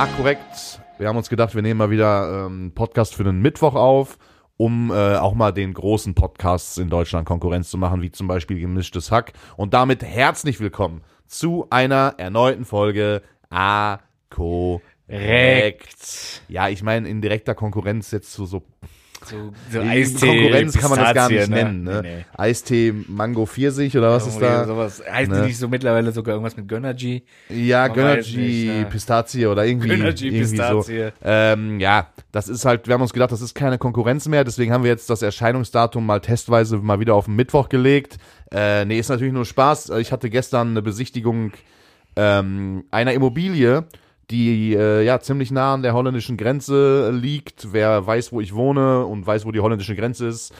Ah, korrekt. Wir haben uns gedacht, wir nehmen mal wieder ähm, Podcast für den Mittwoch auf, um äh, auch mal den großen Podcasts in Deutschland Konkurrenz zu machen, wie zum Beispiel Gemischtes Hack. Und damit herzlich willkommen zu einer erneuten Folge A Korrekt. Ja, ich meine in direkter Konkurrenz jetzt zu so So, so Eistee, Konkurrenz kann man das gar nicht Pistazie, nennen. Ne? Nee, nee. Eistee Mango Pfirsich oder was ist da? Sowas. Heißt Ne? nicht so mittlerweile sogar irgendwas mit Gönnergy? Ja, Gönnergy, ja. Pistazie oder irgendwie, Gönnergy, irgendwie Pistazie. so. Ähm, ja, das ist halt, wir haben uns gedacht, das ist keine Konkurrenz mehr, deswegen haben wir jetzt das Erscheinungsdatum mal testweise mal wieder auf den Mittwoch gelegt. Äh, nee, ist natürlich nur Spaß. Ich hatte gestern eine Besichtigung ähm, einer Immobilie, die äh, ja ziemlich nah an der holländischen Grenze liegt. Wer weiß, wo ich wohne und weiß, wo die holländische Grenze ist,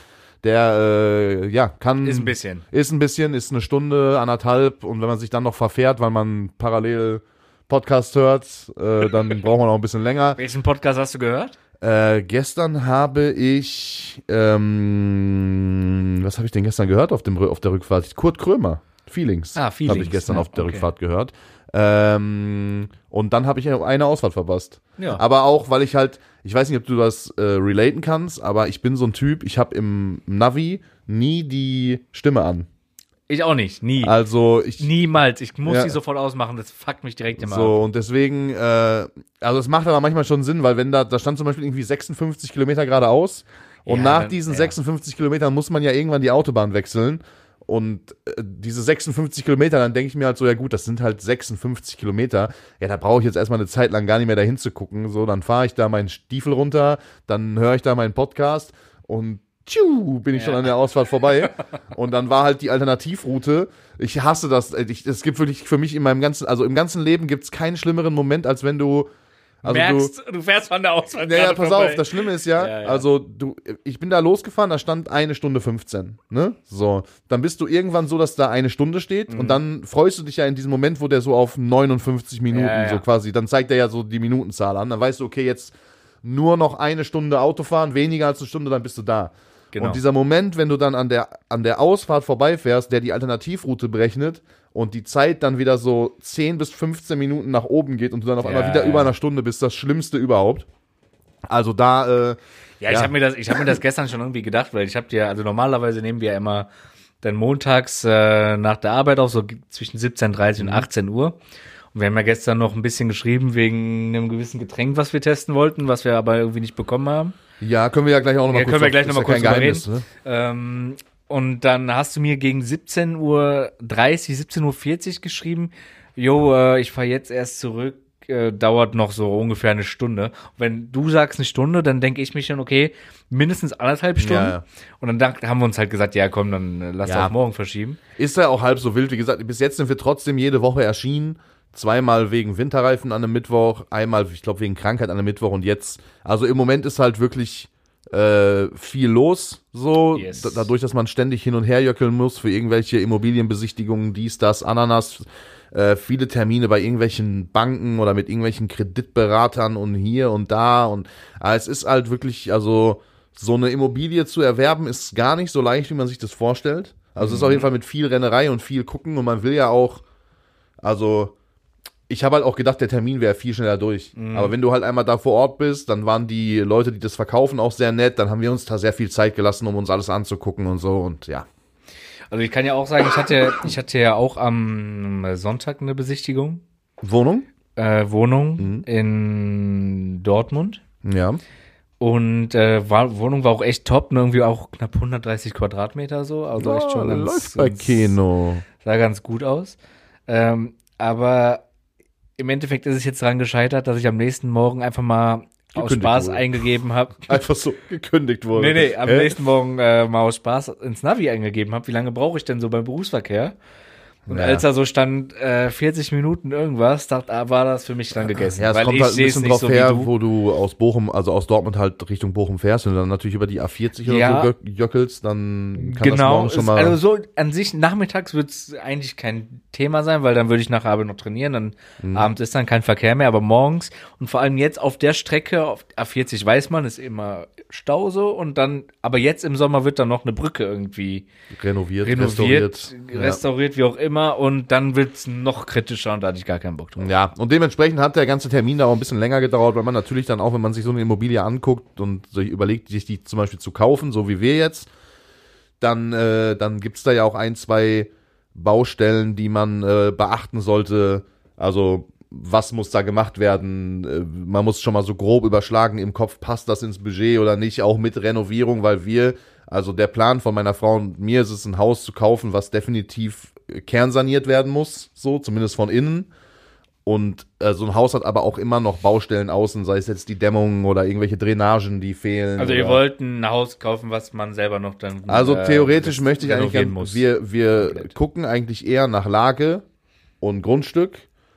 der äh, ja kann Ist ein bisschen. ist ein bisschen, ist eine Stunde, anderthalb und wenn man sich dann noch verfährt, weil man parallel Podcast hört, äh, dann braucht man auch ein bisschen länger. Welchen Podcast hast du gehört? Äh, gestern habe ich, ähm, was habe ich denn gestern gehört auf, dem, auf der Rückfahrt? Kurt Krömer, Feelings. Ah, Feelings, Habe ich gestern ja, auf der okay. Rückfahrt gehört. Ähm, und dann habe ich eine Ausfahrt verpasst. Ja. Aber auch, weil ich halt, ich weiß nicht, ob du das äh, relaten kannst, aber ich bin so ein Typ, ich habe im Navi nie die Stimme an. Ich auch nicht. Nie. Also ich Niemals. Ich muss Ja. die sofort ausmachen. Das fuckt mich direkt immer ab. so und deswegen, äh, also es macht aber manchmal schon Sinn, weil wenn da, da stand zum Beispiel irgendwie 56 Kilometer geradeaus und Ja, nach diesen ja. 56 Kilometern muss man ja irgendwann die Autobahn wechseln und äh, diese 56 Kilometer, dann denke ich mir halt so, ja gut, das sind halt 56 Kilometer, ja da brauche ich jetzt erstmal eine Zeit lang gar nicht mehr dahin zu gucken, so dann fahre ich da meinen Stiefel runter, dann höre ich da meinen Podcast und tschu, bin ich schon an der Ausfahrt vorbei. Und dann war halt die Alternativroute. Ich hasse das. Ich, es gibt wirklich für mich in meinem ganzen, also im ganzen Leben gibt es keinen schlimmeren Moment, als wenn du. Also Merkst, du, fährst von der Auswahl. du. Naja, pass vorbei. auf, das Schlimme ist ja, Ja, ja. also du, ich bin da losgefahren, da stand eine Stunde 15, ne? So. Dann bist du irgendwann so, dass da eine Stunde steht Mhm. und dann freust du dich ja in diesem Moment, wo der so auf 59 Minuten ja. so quasi, dann zeigt er ja so die Minutenzahl an. Dann weißt du, okay, jetzt nur noch eine Stunde Autofahren, weniger als eine Stunde, dann bist du da. Genau. Und dieser Moment, wenn du dann an der, an der Ausfahrt vorbeifährst, der die Alternativroute berechnet und die Zeit dann wieder so 10 bis 15 Minuten nach oben geht und du dann auf einmal Ja, wieder ja. über einer Stunde bist, das Schlimmste überhaupt. Also da, äh, Ja, ich Ja. habe mir das, ich habe mir das gestern schon irgendwie gedacht, weil ich habe dir, also normalerweise nehmen wir ja immer dann montags äh, nach der Arbeit auf, so zwischen 17.30 Mhm. und 18 Uhr. Und wir haben ja gestern noch ein bisschen geschrieben wegen einem gewissen Getränk, was wir testen wollten, was wir aber irgendwie nicht bekommen haben. ja, können wir ja gleich auch nochmal Ja, können wir gleich noch mal kurz Geheimnis, ne? Ähm, und dann hast du mir gegen 17.30 Uhr, 17.40 Uhr geschrieben, jo, äh, ich fahre jetzt erst zurück, äh, dauert noch so ungefähr eine Stunde. Und wenn du sagst eine Stunde, dann denke ich mich schon, okay, mindestens anderthalb Stunden. Ja, ja. Und dann haben wir uns halt gesagt, ja komm, dann äh, lass Ja. auf morgen verschieben. Ist ja auch halb so wild. Wie gesagt, bis jetzt sind wir trotzdem jede Woche erschienen. Zweimal wegen Winterreifen an einem Mittwoch, einmal, ich glaube, wegen Krankheit an einem Mittwoch und jetzt. Also im Moment ist halt wirklich äh, viel los, so. Yes. Da- Dadurch, dass man ständig hin und her jöckeln muss für irgendwelche Immobilienbesichtigungen, dies, das, Ananas. Äh, viele Termine bei irgendwelchen Banken oder mit irgendwelchen Kreditberatern und hier und da. Und äh, es ist halt wirklich, also so eine Immobilie zu erwerben, ist gar nicht so leicht, wie man sich das vorstellt. Also es ist auf jeden Fall mit viel Rennerei und viel gucken und man will ja auch, also ich habe halt auch gedacht, der Termin wäre viel schneller durch. Aber wenn du halt einmal da vor Ort bist, dann waren die Leute, die das verkaufen, auch sehr nett. Dann haben wir uns da sehr viel Zeit gelassen, um uns alles anzugucken und so. Und ja. Also ich kann ja auch sagen, ich hatte, ich hatte ja auch am Sonntag eine Besichtigung, Wohnung? äh, Wohnung Mhm. in Dortmund. Ja. Und äh, war, Wohnung war auch echt top, ne, irgendwie auch knapp 130 Quadratmeter so, also echt schon ganz, läuft bei Keno. sah ganz gut aus. Ähm, aber im Endeffekt ist es jetzt daran gescheitert, dass ich am nächsten Morgen einfach mal aus Spaß wurde. eingegeben habe. Einfach so gekündigt wurde. Nee, nee, am Hä? nächsten Morgen äh, mal aus Spaß ins Navi eingegeben habe, wie lange brauche ich denn so beim Berufsverkehr? Und Ja. als da so stand, äh, 40 Minuten irgendwas, dacht, ah, war das für mich dann gegessen. Ja, es weil kommt ich halt ein bisschen drauf so her, du. wo du aus Bochum, also aus Dortmund halt Richtung Bochum fährst und dann natürlich über die A40 oder Ja. so gö- jöckelst, dann kann das genau, morgen schon mal. also so an sich nachmittags wird es eigentlich kein Thema sein, weil dann würde ich nach Arbeit noch trainieren, dann Mhm. abends ist dann kein Verkehr mehr, aber morgens und vor allem jetzt auf der Strecke, auf A40 weiß man, ist immer Stau so und dann, aber jetzt im Sommer wird dann noch eine Brücke irgendwie renoviert, renoviert, restauriert. restauriert, wie auch immer immer und dann wird's noch kritischer und da hatte ich gar keinen Bock drauf. Ja, und dementsprechend hat der ganze Termin da auch ein bisschen länger gedauert, weil man natürlich dann auch, wenn man sich so eine Immobilie anguckt und sich überlegt, sich die zum Beispiel zu kaufen, so wie wir jetzt, dann, äh, dann gibt's da ja auch ein, zwei Baustellen, die man äh, beachten sollte. Also was muss da gemacht werden? Äh, Man muss schon mal so grob überschlagen im Kopf, passt das ins Budget oder nicht, auch mit Renovierung, weil wir, also der Plan von meiner Frau und mir ist es, ein Haus zu kaufen, was definitiv kernsaniert werden muss, so, zumindest von innen. Und äh, so ein Haus hat aber auch immer noch Baustellen außen, sei es jetzt die Dämmung oder irgendwelche Drainagen, die fehlen. Also ihr wollt ein Haus kaufen, was man selber noch dann also äh, theoretisch möchte ich eigentlich, gern- wir, wir Komplett. gucken eigentlich eher nach Lage und Grundstück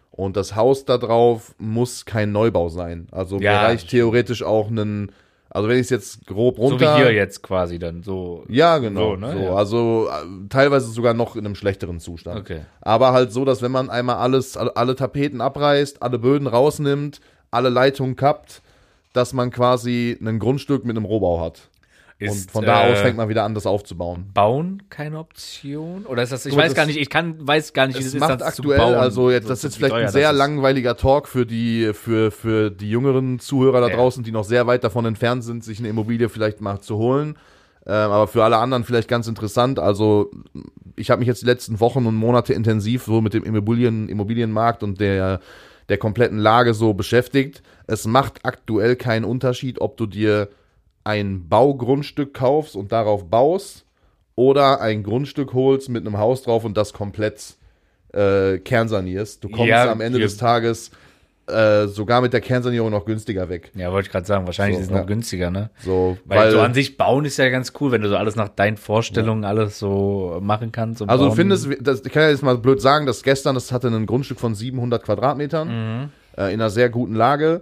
und das Haus da drauf muss kein Neubau sein. Also mir Ja, reicht theoretisch auch ein, also wenn ich es jetzt grob so runter... wie hier jetzt quasi dann so. Ja, genau. So, ne? so, Ja. Also äh, teilweise sogar noch in einem schlechteren Zustand. Okay. Aber halt so, dass wenn man einmal alles, alle, alle Tapeten abreißt, alle Böden rausnimmt, alle Leitungen kappt, dass man quasi ein Grundstück mit einem Rohbau hat. Ist, und von da äh, aus fängt man wieder an, das aufzubauen. Bauen keine Option? Oder ist das, ich mal, weiß das- gar nicht, ich kann, weiß gar nicht, wie Es es ist, macht das zu aktuell, bauen. also jetzt, So- das ist so jetzt vielleicht ein sehr langweiliger Talk für die, für, für die jüngeren Zuhörer da Ja. draußen, die noch sehr weit davon entfernt sind, sich eine Immobilie vielleicht mal zu holen. Ähm, aber für alle anderen vielleicht ganz interessant. Also ich habe mich jetzt die letzten Wochen und Monate intensiv so mit dem Immobilien, Immobilienmarkt und der, der kompletten Lage so beschäftigt. Es macht aktuell keinen Unterschied, ob du dir ein Baugrundstück kaufst und darauf baust oder ein Grundstück holst mit einem Haus drauf und das komplett äh, kernsanierst. Du kommst Ja, am Ende des Tages äh, sogar mit der Kernsanierung noch günstiger weg. Ja, wollte ich gerade sagen, wahrscheinlich So, ist es noch ja. günstiger, ne? So, Weil, so an sich bauen ist ja ganz cool, wenn du so alles nach deinen Vorstellungen alles so machen kannst. Also du findest, das ich kann ja jetzt mal blöd sagen, dass gestern, das hatte ein Grundstück von 700 Quadratmetern Mhm. äh, in einer sehr guten Lage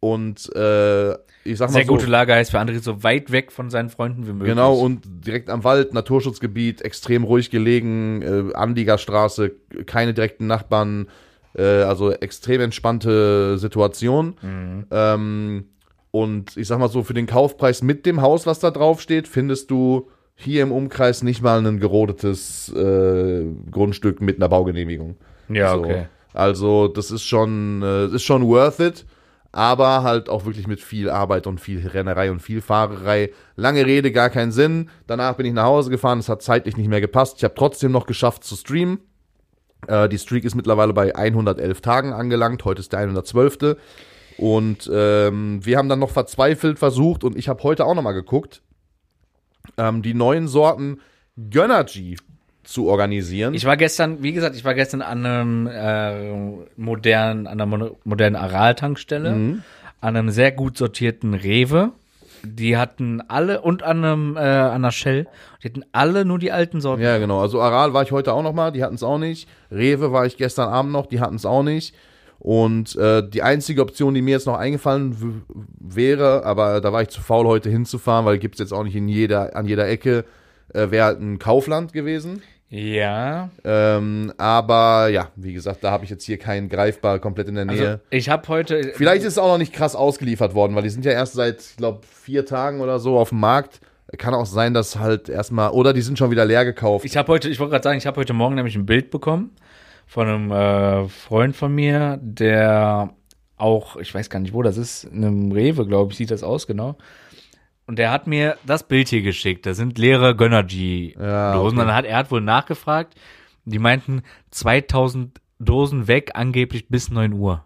und äh, ich sag mal sehr so, gute Lage heißt für andere so weit weg von seinen Freunden wie möglich. Genau, und direkt am Wald, Naturschutzgebiet, extrem ruhig gelegen, äh, Anliegerstraße, keine direkten Nachbarn, äh, also extrem entspannte Situation. Ähm, und ich sag mal so, für den Kaufpreis mit dem Haus, was da drauf steht, findest du hier im Umkreis nicht mal ein gerodetes äh, Grundstück mit einer Baugenehmigung. Ja, So. okay. Also, das ist schon, äh, ist schon worth it, aber halt auch wirklich mit viel Arbeit und viel Rennerei und viel Fahrerei. Lange Rede, gar keinen Sinn. Danach bin ich nach Hause gefahren, es hat zeitlich nicht mehr gepasst. Ich habe trotzdem noch geschafft zu streamen. Äh, die Streak ist mittlerweile bei 111 Tagen angelangt. Heute ist der 112. Und ähm, wir haben dann noch verzweifelt versucht und ich habe heute auch noch mal geguckt, ähm, die neuen Sorten Gönnergy zu organisieren. Ich war gestern, wie gesagt, ich war gestern an einem äh, modernen, an einer mo- modernen Aral-Tankstelle, Mhm. an einem sehr gut sortierten Rewe. Die hatten alle und an einem äh, an einer Shell, die hatten alle nur die alten Sorten. Ja, genau. Also Aral war ich heute auch noch mal, die hatten es auch nicht. Rewe war ich gestern Abend noch, die hatten es auch nicht. Und äh, die einzige Option, die mir jetzt noch eingefallen wäre, aber da war ich zu faul, heute hinzufahren, weil gibt's jetzt auch nicht in jeder, an jeder Ecke, äh, wäre halt ein Kaufland gewesen. Ja. Ähm, aber ja, wie gesagt, da habe ich jetzt hier keinen greifbar komplett in der Nähe. Also ich habe heute Vielleicht ist es auch noch nicht krass ausgeliefert worden, weil die sind ja erst seit, ich glaube, vier Tagen oder so auf dem Markt. Kann auch sein, dass halt erstmal, oder die sind schon wieder leer gekauft. Ich habe heute, ich wollte gerade sagen, ich habe heute Morgen nämlich ein Bild bekommen von einem äh, Freund von mir, der auch, ich weiß gar nicht, wo das ist, in einem Rewe, glaube ich, sieht das aus, genau. Und der hat mir das Bild hier geschickt. Da sind leere Gönnergy-Dosen. Ja, okay. Und dann hat er hat wohl nachgefragt. Die meinten 2000 Dosen weg, angeblich bis 9 Uhr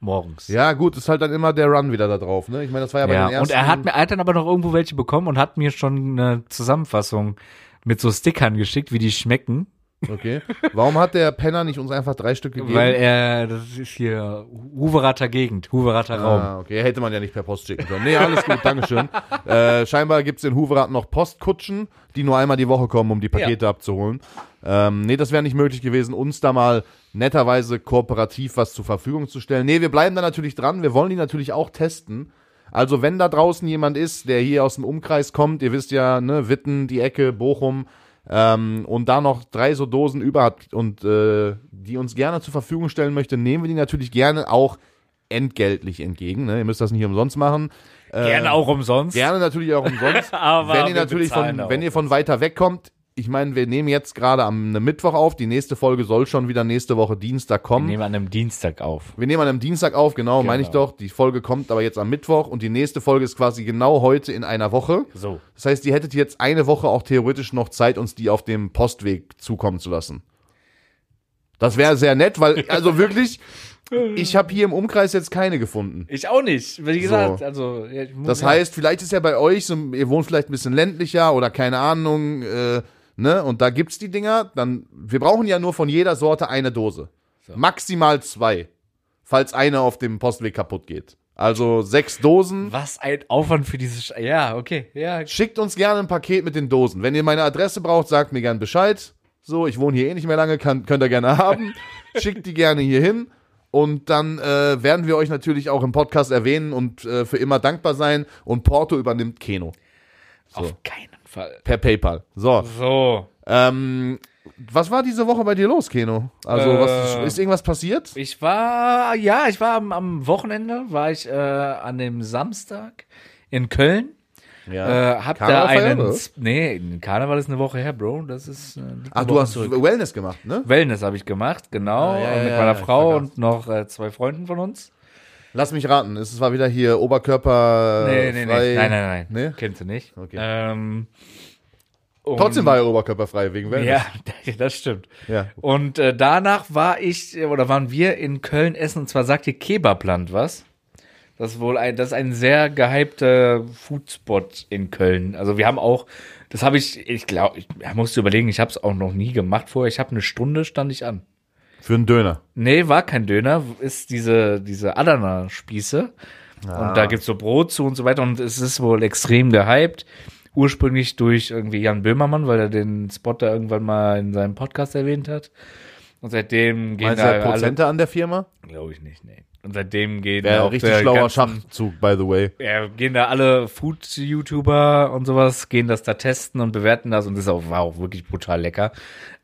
morgens. Ja, gut, ist halt dann immer der Run wieder da drauf, ne? Ich meine, das war ja bei den Ja, ersten. und er hat mir er hat dann aber noch irgendwo welche bekommen und hat mir schon eine Zusammenfassung mit so Stickern geschickt, wie die schmecken. Okay. Warum hat der Penner nicht uns einfach drei Stück gegeben? Weil er, das ist hier Huverater Gegend, Huverater Raum. Ah, okay, hätte man ja nicht per Post schicken können. Nee, alles gut, Dankeschön. Äh, scheinbar gibt's in Huverath noch Postkutschen, die nur einmal die Woche kommen, um die Pakete abzuholen. Ähm, nee, das wäre nicht möglich gewesen, uns da mal netterweise kooperativ was zur Verfügung zu stellen. Nee, wir bleiben da natürlich dran. Wir wollen die natürlich auch testen. Also, wenn da draußen jemand ist, der hier aus dem Umkreis kommt, ihr wisst ja, ne, Witten, die Ecke, Bochum, ähm, und da noch drei so Dosen über hat und äh, die uns gerne zur Verfügung stellen möchte, nehmen wir die natürlich gerne auch entgeltlich entgegen. Ne? Ihr müsst das nicht umsonst machen. Äh, Gerne auch umsonst. Gerne natürlich auch umsonst. Aber wenn ihr natürlich von, wenn ihr von weiter weg kommt, ich meine, wir nehmen jetzt gerade am einem Mittwoch auf. Die nächste Folge soll schon wieder nächste Woche Dienstag Wir kommen. nehmen an einem Dienstag auf. Wir nehmen an einem Dienstag auf, genau, meine ich Genau. doch. Die Folge kommt aber jetzt am Mittwoch und die nächste Folge ist quasi genau heute in einer Woche. So. Das heißt, ihr hättet jetzt eine Woche auch theoretisch noch Zeit, uns die auf dem Postweg zukommen zu lassen. Das wäre sehr nett, weil, also wirklich, ich habe hier im Umkreis jetzt keine gefunden. Ich auch nicht. Wie gesagt, So. also. ja, Das heißt, vielleicht ist ja bei euch so, ihr wohnt vielleicht ein bisschen ländlicher oder keine Ahnung, äh, ne? Und da gibt's die Dinger, dann, wir brauchen ja nur von jeder Sorte eine Dose. Maximal zwei. Falls eine auf dem Postweg kaputt geht. Also sechs Dosen. Was ein Aufwand für diese. Sch ja, okay. Ja, Schickt uns gerne ein Paket mit den Dosen. Wenn ihr meine Adresse braucht, sagt mir gern Bescheid. So, ich wohne hier eh nicht mehr lange, kann, könnt ihr gerne haben. Schickt die gerne hier hin. Und dann äh, werden wir euch natürlich auch im Podcast erwähnen und äh, für immer dankbar sein. Und Porto übernimmt Keno. auf keinen Fall. Per PayPal. So. So. Ähm, was war diese Woche bei dir los, Keno? Also, Äh, was, ist irgendwas passiert? Ich war, ja, ich war am, am Wochenende, war ich äh, an dem Samstag in Köln. Äh, hab da Karneval feiern, einen. oder? Nee, Karneval ist eine Woche her, Bro. Das ist. Äh, Ach, du hast zurück. Wellness gemacht, ne? Wellness habe ich gemacht, genau. Ah, ja, ja, mit ja, meiner Frau und noch äh, zwei Freunden von uns. Lass mich raten. Es war wieder hier Oberkörper. Nee, nee, frei. nee. Nein, nein, nein. Nee? Kennst du nicht. Okay. Ähm, Trotzdem war er oberkörperfrei wegen Wellness. Ja, das stimmt. Ja. Und äh, danach war ich, oder waren wir in Köln essen, und zwar sagt ihr Kebabland was? Das ist wohl ein, das ist ein sehr gehypter Foodspot in Köln. Also wir haben auch, das habe ich, ich glaube, ich ja, musste überlegen, ich habe es auch noch nie gemacht vorher. Ich habe eine Stunde stand ich an. Für einen Döner. Nee, war kein Döner, ist diese, diese Adana-Spieße. Ah. Und da gibt's so Brot zu und so weiter. Und es ist wohl extrem gehypt. Ursprünglich durch irgendwie Jan Böhmermann, weil er den Spot da irgendwann mal in seinem Podcast erwähnt hat. Und seitdem gehen Meinst du, da er hat Prozente an der Firma? glaube ich nicht, nee. Und seitdem da ein auch richtig schlauer ganzen- Schachzug, by the way. Ja, gehen da alle Food-YouTuber und sowas, gehen das da testen und bewerten das und das ist auch, war auch wirklich brutal lecker.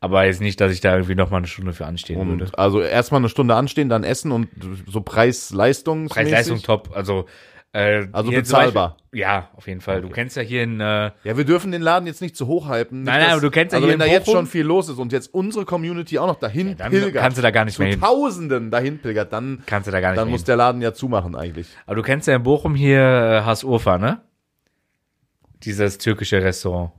Aber jetzt nicht, dass ich da irgendwie noch mal eine Stunde für anstehen würde. Und also erstmal eine Stunde anstehen, dann essen und so Preis-Leistung. Preis-Leistung top. Also, äh, Also bezahlbar. Beispiel- ja, auf jeden Fall. Du kennst ja hier in, äh, Ja, wir dürfen den Laden jetzt nicht zu hoch hypen. Nicht, Nein, nein, aber du kennst ja also hier wenn da in jetzt schon viel los ist und jetzt unsere Community auch noch dahin dann pilgert, kannst du da gar nicht mehr hin. Tausenden dahin pilgert, dann, kannst du da gar nicht dann muss hin. der Laden ja zumachen eigentlich. Aber du kennst ja in Bochum hier äh, Has Urfa, ne? Dieses türkische Restaurant.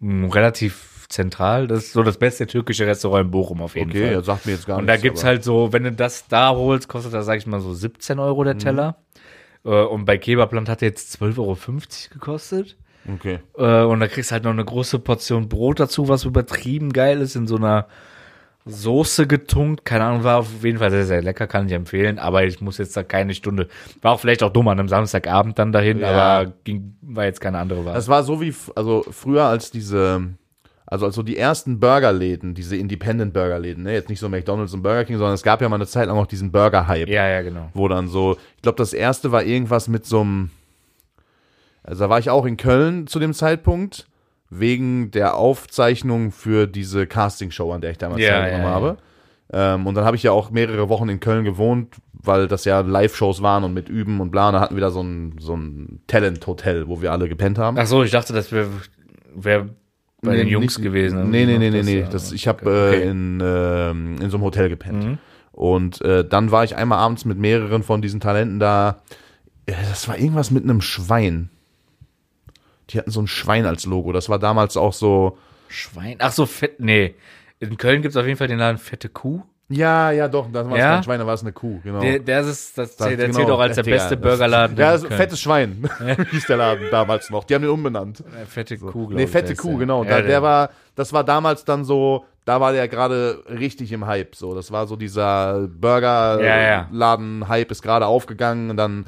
Hm, relativ zentral. Das ist so das beste türkische Restaurant in Bochum auf jeden Okay, Fall. ja, sagt mir jetzt gar Und da nichts. gibt's halt so, wenn du das da holst, kostet das, sag ich mal, so 17 Euro Mhm. der Teller. Äh, Und bei Kebabland hat er jetzt 12,50 Euro gekostet. Okay. Äh, und da kriegst du halt noch eine große Portion Brot dazu, was übertrieben geil ist, in so einer Soße getunkt. Keine Ahnung, war auf jeden Fall sehr, sehr lecker, kann ich empfehlen. Aber ich muss jetzt da keine Stunde. War auch vielleicht auch dumm an einem Samstagabend dann dahin, Ja. aber ging, war jetzt keine andere Wahl. Das war so wie, also früher als diese, also als so die ersten Burgerläden, diese Independent-Burgerläden, ne? jetzt nicht so McDonalds und Burger King, sondern es gab ja mal eine Zeit lang auch diesen Burger-Hype. ja, ja, genau. wo dann so, ich glaube, das erste war irgendwas mit so einem, also da war ich auch in Köln zu dem Zeitpunkt, wegen der Aufzeichnung für diese Castingshow, an der ich damals Ja, teilgenommen ja, ja. habe. Ähm, und dann habe ich ja auch mehrere Wochen in Köln gewohnt, weil das ja Live-Shows waren und mit Üben und bla. Und da hatten wir da so ein, so ein Talent-Hotel, wo wir alle gepennt haben. Ach so, ich dachte, das wäre wär bei den Nee, Jungs nicht- gewesen. Nee, nee, nee, nee, Das, nee. Das, ich habe okay. äh, in, ähm, in so einem Hotel gepennt. Mhm. Und äh, dann war ich einmal abends mit mehreren von diesen Talenten da. Äh, Das war irgendwas mit einem Schwein. Die hatten so ein Schwein als Logo. Das war damals auch so. Schwein. Ach so, fett. Nee. In Köln gibt's auf jeden Fall den Laden Fette Kuh. Ja, ja, doch. Das war Ja? kein Schwein, da war es eine Kuh. Genau. Der, der ist, das, Das- der genau. zählt auch als der beste das- Burgerladen. Ja, in also fettes Schwein hieß der Laden damals noch. Die haben den umbenannt. Fette Kuh, glaube Nee, fette Kuh, genau. Ja, da, der war, das war damals dann so, da war der gerade richtig im Hype. So, das war so dieser. Burgerladen-Hype ist gerade aufgegangen und dann,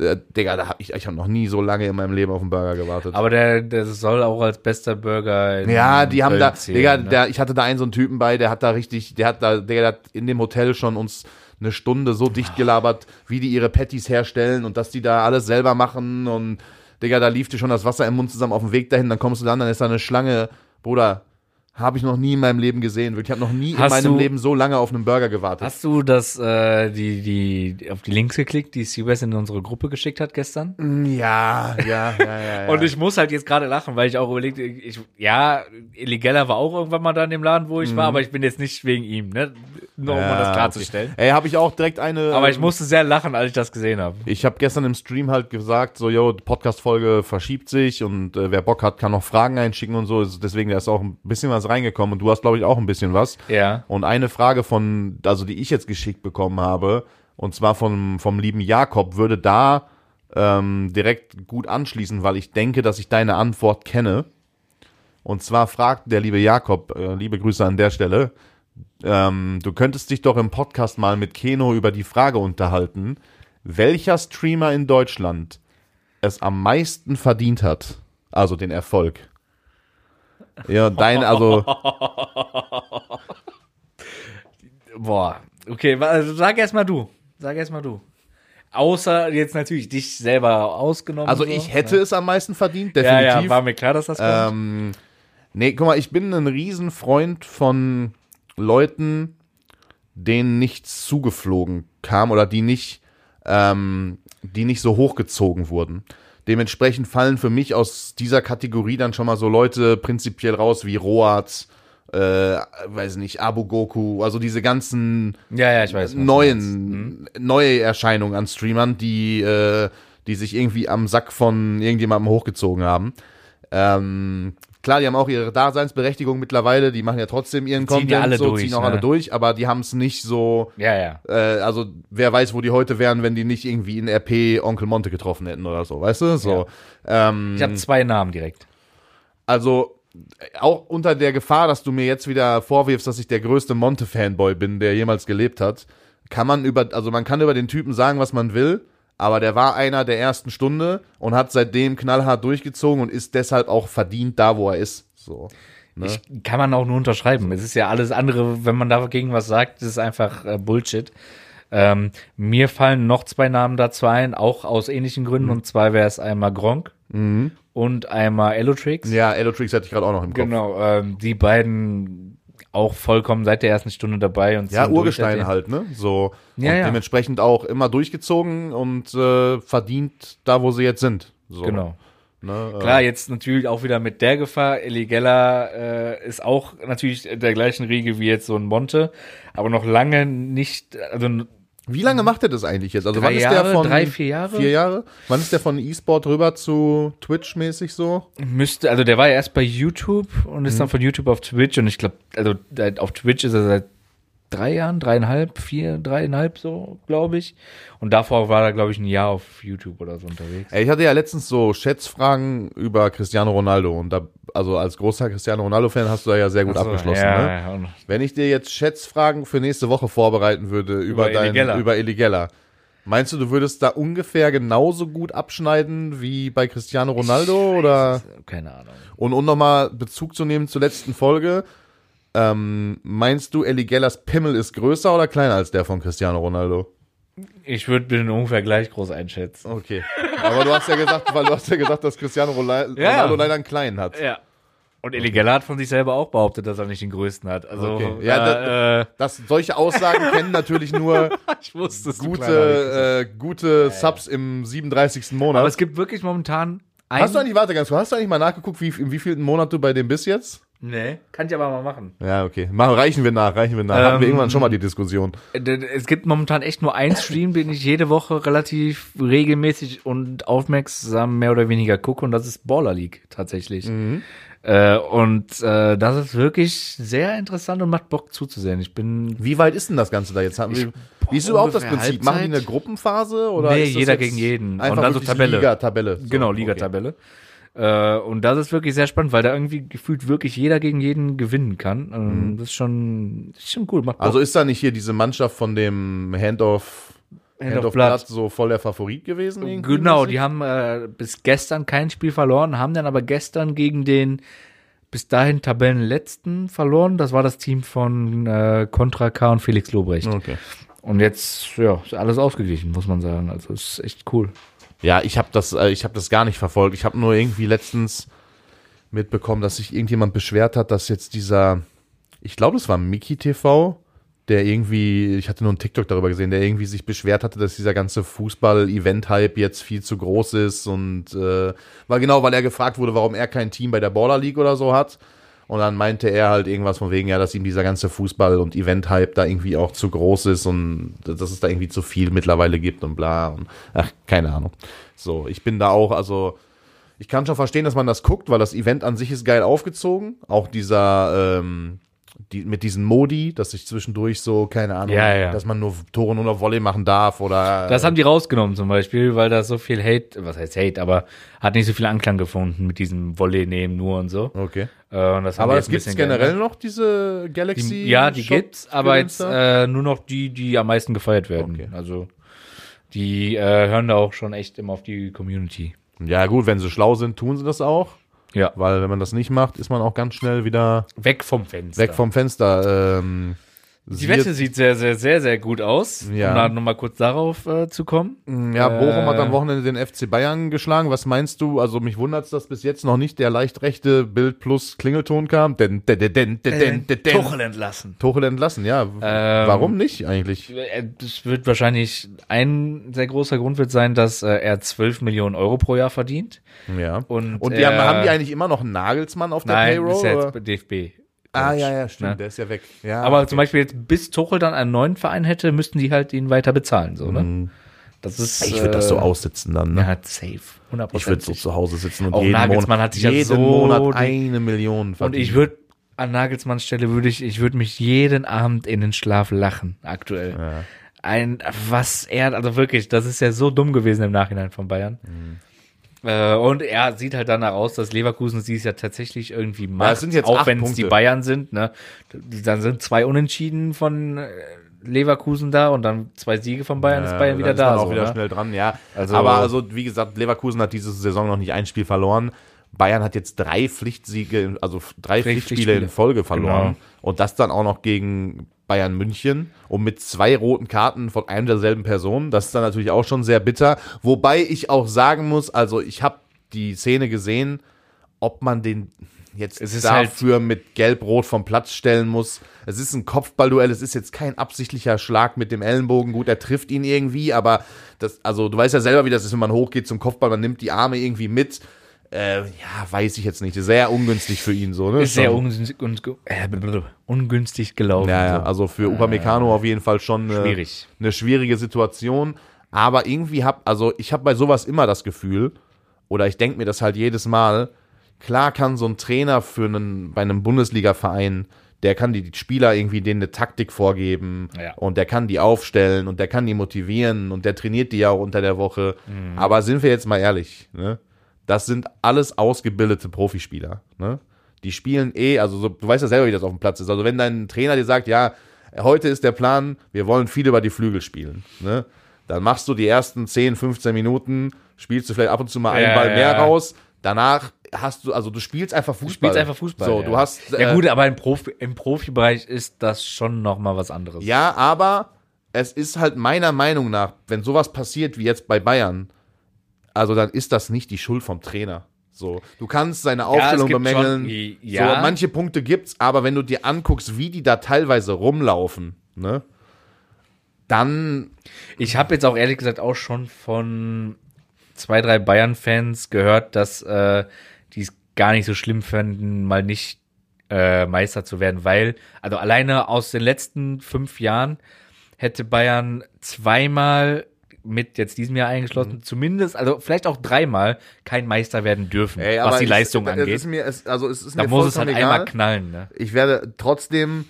äh, Digga, da hab ich, ich habe noch nie so lange in meinem Leben auf einen Burger gewartet. Aber der, der soll auch als bester Burger in ja, die haben da, zählen, Digga, ne? der, ich hatte da einen so einen Typen bei, der hat da richtig, der hat da, Digga, der hat in dem Hotel schon uns eine Stunde so dicht gelabert, wie die ihre Patties herstellen und dass die da alles selber machen und Digga, da lief dir schon das Wasser im Mund zusammen auf dem Weg dahin, dann kommst du dann, dann ist da eine Schlange, Bruder, habe ich noch nie in meinem Leben gesehen. Ich habe noch nie Hast in meinem du- Leben so lange auf einen Burger gewartet. Hast du das, äh, die, die, auf die Links geklickt, die Seabass in unsere Gruppe geschickt hat gestern? ja, ja, ja, ja. ja. Und ich muss halt jetzt gerade lachen, weil ich auch überlegt, ich, ja, Illegaler war auch irgendwann mal da in dem Laden, wo ich war, aber ich bin jetzt nicht wegen ihm, ne? Nur um Mhm. Ja, mal das okay. klarzustellen. Ey, habe ich auch direkt eine. Aber ich ähm, musste sehr lachen, als ich das gesehen habe. Ich habe gestern im Stream halt gesagt, so, yo, Podcast-Folge verschiebt sich und äh, wer Bock hat, kann noch Fragen einschicken und so. Deswegen da ist auch ein bisschen was reingekommen und du hast, glaube ich, auch ein bisschen was. Ja. Und eine Frage von, also die ich jetzt geschickt bekommen habe, und zwar vom, vom lieben Jakob, würde da ähm, direkt gut anschließen, weil ich denke, dass ich deine Antwort kenne. Und zwar fragt der liebe Jakob, äh, liebe Grüße an der Stelle, ähm, du könntest dich doch im Podcast mal mit Keno über die Frage unterhalten, welcher Streamer in Deutschland es am meisten verdient hat, also den Erfolg. Ja, dein, also, Boah. Okay, also sag erst mal du. Sag erst mal du. Außer jetzt natürlich dich selber ausgenommen. also so. ich hätte es am meisten verdient, Ja, definitiv. ja, war mir klar, dass das kommt. Ähm, nee, guck mal, ich bin ein Riesenfreund von Leuten, denen nichts zugeflogen kam oder die nicht, ähm, die nicht so hochgezogen wurden. Dementsprechend fallen für mich aus dieser Kategorie dann schon mal so Leute prinzipiell raus wie Roaz, äh, weiß nicht, Abu Goku, also diese ganzen ja, ja, ich weiß. neuen, neue Erscheinungen an Streamern, die, äh, die sich irgendwie am Sack von irgendjemandem hochgezogen haben. Ähm, klar, die haben auch ihre Daseinsberechtigung mittlerweile, die machen ja trotzdem ihren Ziehen Content, ja alle so, durch, ziehen auch ne? alle durch, aber die haben es nicht so, Ja, ja. äh, also wer weiß, wo die heute wären, wenn die nicht irgendwie in RP Onkel Monte getroffen hätten oder so, weißt du? So. Ähm, Ich habe zwei Namen direkt. also auch unter der Gefahr, dass du mir jetzt wieder vorwirfst, dass ich der größte Monte-Fanboy bin, der jemals gelebt hat, kann man über, also man kann über den Typen sagen, was man will, aber der war einer der ersten Stunde und hat seitdem knallhart durchgezogen und ist deshalb auch verdient da, wo er ist. So. Ne? Ich, kann man auch nur unterschreiben. Es ist ja alles andere, wenn man dagegen was sagt, ist einfach äh, Bullshit. Ähm, mir fallen noch zwei Namen dazu ein, auch aus ähnlichen Gründen. Mhm. Und zwar wäre es einmal Gronk und einmal Elotrix. Ja, Elotrix hatte ich gerade auch noch im Kopf. Genau, ähm, die beiden auch vollkommen seit der ersten Stunde dabei und Ja, Urgesteine seitdem. halt, ne? So. Ja, und ja. dementsprechend auch immer durchgezogen und äh, verdient da, wo sie jetzt sind. So. Genau. Ne? Klar, jetzt natürlich auch wieder mit der Gefahr. Eligella äh, ist auch natürlich der gleichen Riege wie jetzt so ein Monte, aber noch lange nicht, also Wie lange macht er das eigentlich jetzt? Also Drei wann ist Jahre, der von drei, vier Jahre? Vier Jahre? Wann ist der von E-Sport rüber zu Twitch-mäßig so? müsste, also der war ja erst bei YouTube und ist dann von YouTube auf Twitch und ich glaube, also auf Twitch ist er seit drei Jahren, dreieinhalb, vier, dreieinhalb so, glaube ich. Und davor war er, glaube ich, ein Jahr auf YouTube oder so unterwegs. Ey, ich hatte ja letztens so Schätzfragen über Cristiano Ronaldo und da, also als großer Cristiano Ronaldo-Fan hast du da ja sehr gut so, abgeschlossen, ja, ne? ja, Wenn ich dir jetzt Schätzfragen für nächste Woche vorbereiten würde über, Über dein, Eligella. über Eligella, meinst du, du würdest da ungefähr genauso gut abschneiden wie bei Cristiano Ronaldo oder? Keine Ahnung. Und um nochmal Bezug zu nehmen zur letzten Folge, ähm, meinst du, Eligellas Pimmel ist größer oder kleiner als der von Cristiano Ronaldo? Ich würde den ungefähr gleich groß einschätzen. Okay. Aber du hast ja gesagt, weil du hast ja gesagt, dass Cristiano Ronaldo Ja. leider einen kleinen hat. Ja. Und Eligella hat von sich selber auch behauptet, dass er nicht den größten hat. Also, Okay. Ja, äh, Das, solche Aussagen kennen natürlich nur wusste gute, äh, gute Subs im 37. Monat. Aber es gibt wirklich momentan ein. hast du eigentlich, warte ganz kurz, hast du eigentlich mal nachgeguckt, wie, in wie vielen Monat du bei dem bist jetzt? Nee, kann ich aber mal machen. Ja, okay. Machen, reichen wir nach, reichen wir nach. Hatten wir Ähm, irgendwann schon mal die Diskussion. Es gibt momentan echt nur einen Stream, den ich jede Woche relativ regelmäßig und aufmerksam mehr oder weniger gucke und das ist Baller League tatsächlich. Äh, und äh, das ist wirklich sehr interessant und macht Bock zuzusehen. Ich bin Wie weit ist denn das Ganze da jetzt? Haben wir, wie ist überhaupt das Prinzip? Machen die eine Halbzeit? Gruppenphase oder Nee, jeder gegen jeden. Einfach Und dann so Tabelle. Liga, Tabelle. So, genau okay. Äh, und das ist wirklich sehr spannend, weil da irgendwie gefühlt wirklich jeder gegen jeden gewinnen kann. Ähm, Das ist schon, ist schon cool. Also ist da nicht hier diese Mannschaft von dem Hand of, Hand Hand of Blood so voll der Favorit gewesen? Genau, die haben äh, bis gestern kein Spiel verloren, haben dann aber gestern gegen den bis dahin Tabellenletzten verloren. Das war das Team von äh, Contra K und Felix Lobrecht. Okay. Und jetzt, ja, ist alles ausgeglichen, muss man sagen. Also ist echt cool. Ja, ich habe das, äh, ich habe das gar nicht verfolgt. Ich habe nur irgendwie letztens mitbekommen, dass sich irgendjemand beschwert hat, dass jetzt dieser, ich glaube, das war Mickey TV, der irgendwie, ich hatte nur einen TikTok darüber gesehen, der irgendwie sich beschwert hatte, dass dieser ganze Fußball-Event-Hype jetzt viel zu groß ist und äh, war genau, weil er gefragt wurde, warum er kein Team bei der Baller League oder so hat. Und dann meinte er halt irgendwas von wegen, ja, dass ihm dieser ganze Fußball- und Event-Hype da irgendwie auch zu groß ist und dass es da irgendwie zu viel mittlerweile gibt und bla. Und, ach, keine Ahnung. So, ich bin da auch, also ich kann schon verstehen, dass man das guckt, weil das Event an sich ist geil aufgezogen. Auch dieser, ähm, die, mit diesen Modi, dass ich zwischendurch so, keine Ahnung, Ja, ja. dass man nur Tore nur noch Volley machen darf oder. Das haben die rausgenommen zum Beispiel, weil da so viel Hate, was heißt Hate, aber hat nicht so viel Anklang gefunden mit diesem Volley nehmen nur und so. Okay. Äh, und das Aber es gibt generell noch diese Galaxy. Die, ja, die Shop gibt's, aber jetzt äh, nur noch die, die am meisten gefeiert werden. Okay. Also die äh, hören da auch schon echt immer auf die Community. Ja, gut, wenn sie schlau sind, tun sie das auch. Ja. Weil wenn man das nicht macht, ist man auch ganz schnell wieder Weg vom Fenster. weg vom Fenster. Ähm, Die Wette sieht sehr, sehr, sehr, sehr gut aus. Ja. Um da nochmal kurz darauf äh, zu kommen. Ja, Bochum hat Äh, am Wochenende den FC Bayern geschlagen. Was meinst du? Also mich wundert es, dass bis jetzt noch nicht der leicht rechte Bild plus Klingelton kam. Denn, denn, denn, denn, denn, denn, denn. Tuchel entlassen. Tuchel entlassen, ja. Ähm, Warum nicht eigentlich? Äh, Das wird wahrscheinlich ein sehr großer Grund wird sein, dass äh, er 12 Millionen Euro pro Jahr verdient. Ja. Und, Und die haben, äh, haben die eigentlich immer noch einen Nagelsmann auf der Nein, Payroll? ist ja oder? jetzt bei DFB. Ah, ja, ja, stimmt. Ne? Der ist ja weg. Ja, Aber okay. zum Beispiel jetzt, bis Tuchel dann einen neuen Verein hätte, müssten die halt ihn weiter bezahlen, so, ne? Das ist. Ich würde das so äh, aussitzen dann, ne? Ja, safe. 100%. Ich würde so zu Hause sitzen und Auch jeden, Nagelsmann Monat, hat sich ja jeden so Monat eine Million Und verdienen. ich würde an Nagelsmanns Stelle würde ich, ich würde mich jeden Abend in den Schlaf lachen, aktuell. Ein, was er, also wirklich, das ist ja so dumm gewesen im Nachhinein von Bayern. Mhm. Äh, und er sieht halt danach aus, dass Leverkusen sie es ja tatsächlich irgendwie macht, es sind jetzt auch wenn es die Bayern sind, ne? Dann sind zwei Unentschieden von äh, Leverkusen da und dann zwei Siege von Bayern, ist Bayern wieder da. Ist man auch so, wieder ne? schnell dran, ja. Also- Aber also, wie gesagt, Leverkusen hat diese Saison noch nicht ein Spiel verloren. Bayern hat jetzt drei Pflichtsiege, also drei Pflicht- Pflichtspiele in Pflichtspiele. Folge verloren. Genau. Und das dann auch noch gegen Bayern München und mit zwei roten Karten von einem derselben Person. Das ist dann natürlich auch schon sehr bitter. Wobei ich auch sagen muss, also ich habe die Szene gesehen, ob man den jetzt Es ist halt dafür mit Gelb-Rot vom Platz stellen muss. Es ist ein Kopfballduell, es ist jetzt kein absichtlicher Schlag mit dem Ellenbogen. Gut, er trifft ihn irgendwie, aber das, also du weißt ja selber, wie das ist, wenn man hochgeht zum Kopfball, man nimmt die Arme irgendwie mit. Äh, ja, weiß ich jetzt nicht. Sehr ungünstig für ihn so, ne? Ist sehr ungünstig, un- äh, ungünstig gelaufen. ja, ja, so. also für Upamecano auf jeden Fall schon eine, Schwierig. eine schwierige Situation. Aber irgendwie hab, also ich habe bei sowas immer das Gefühl, oder ich denke mir das halt jedes Mal, klar kann so ein Trainer für einen, bei einem Bundesliga-Verein, der kann die Spieler irgendwie denen eine Taktik vorgeben Ja. und der kann die aufstellen und der kann die motivieren und der trainiert die ja auch unter der Woche. Mhm. Aber sind wir jetzt mal ehrlich, ne? Das sind alles ausgebildete Profispieler, ne? Die spielen eh, also so, du weißt ja selber, wie das auf dem Platz ist. Also wenn dein Trainer dir sagt, ja, heute ist der Plan, wir wollen viel über die Flügel spielen, ne? Dann machst du die ersten 10, 15 Minuten, spielst du vielleicht ab und zu mal einen Ja, Ball ja, mehr ja. raus. Danach hast du, also du spielst einfach Fußball. Du spielst einfach Fußball. So, ja. du hast. ja äh, gut, aber im, Profi, im Profibereich ist das schon noch mal was anderes. Ja, aber es ist halt meiner Meinung nach, wenn sowas passiert wie jetzt bei Bayern, also dann ist das nicht die Schuld vom Trainer. So, du kannst seine Aufstellung gibt bemängeln. schon- ja. So, manche Punkte gibt's, aber wenn du dir anguckst, wie die da teilweise rumlaufen, ne, dann Ich habe jetzt auch ehrlich gesagt auch schon von zwei, drei Bayern-Fans gehört, dass äh, die es gar nicht so schlimm fänden, mal nicht äh, Meister zu werden, weil, also alleine aus den letzten fünf Jahren hätte Bayern zweimal mit jetzt diesem Jahr eingeschlossen, Mhm. zumindest, also vielleicht auch dreimal kein Meister werden dürfen, ey, was die ich- Leistung es angeht. Ist mir, es, also es ist Da mir muss es halt egal. einmal knallen, ne? Ich werde trotzdem,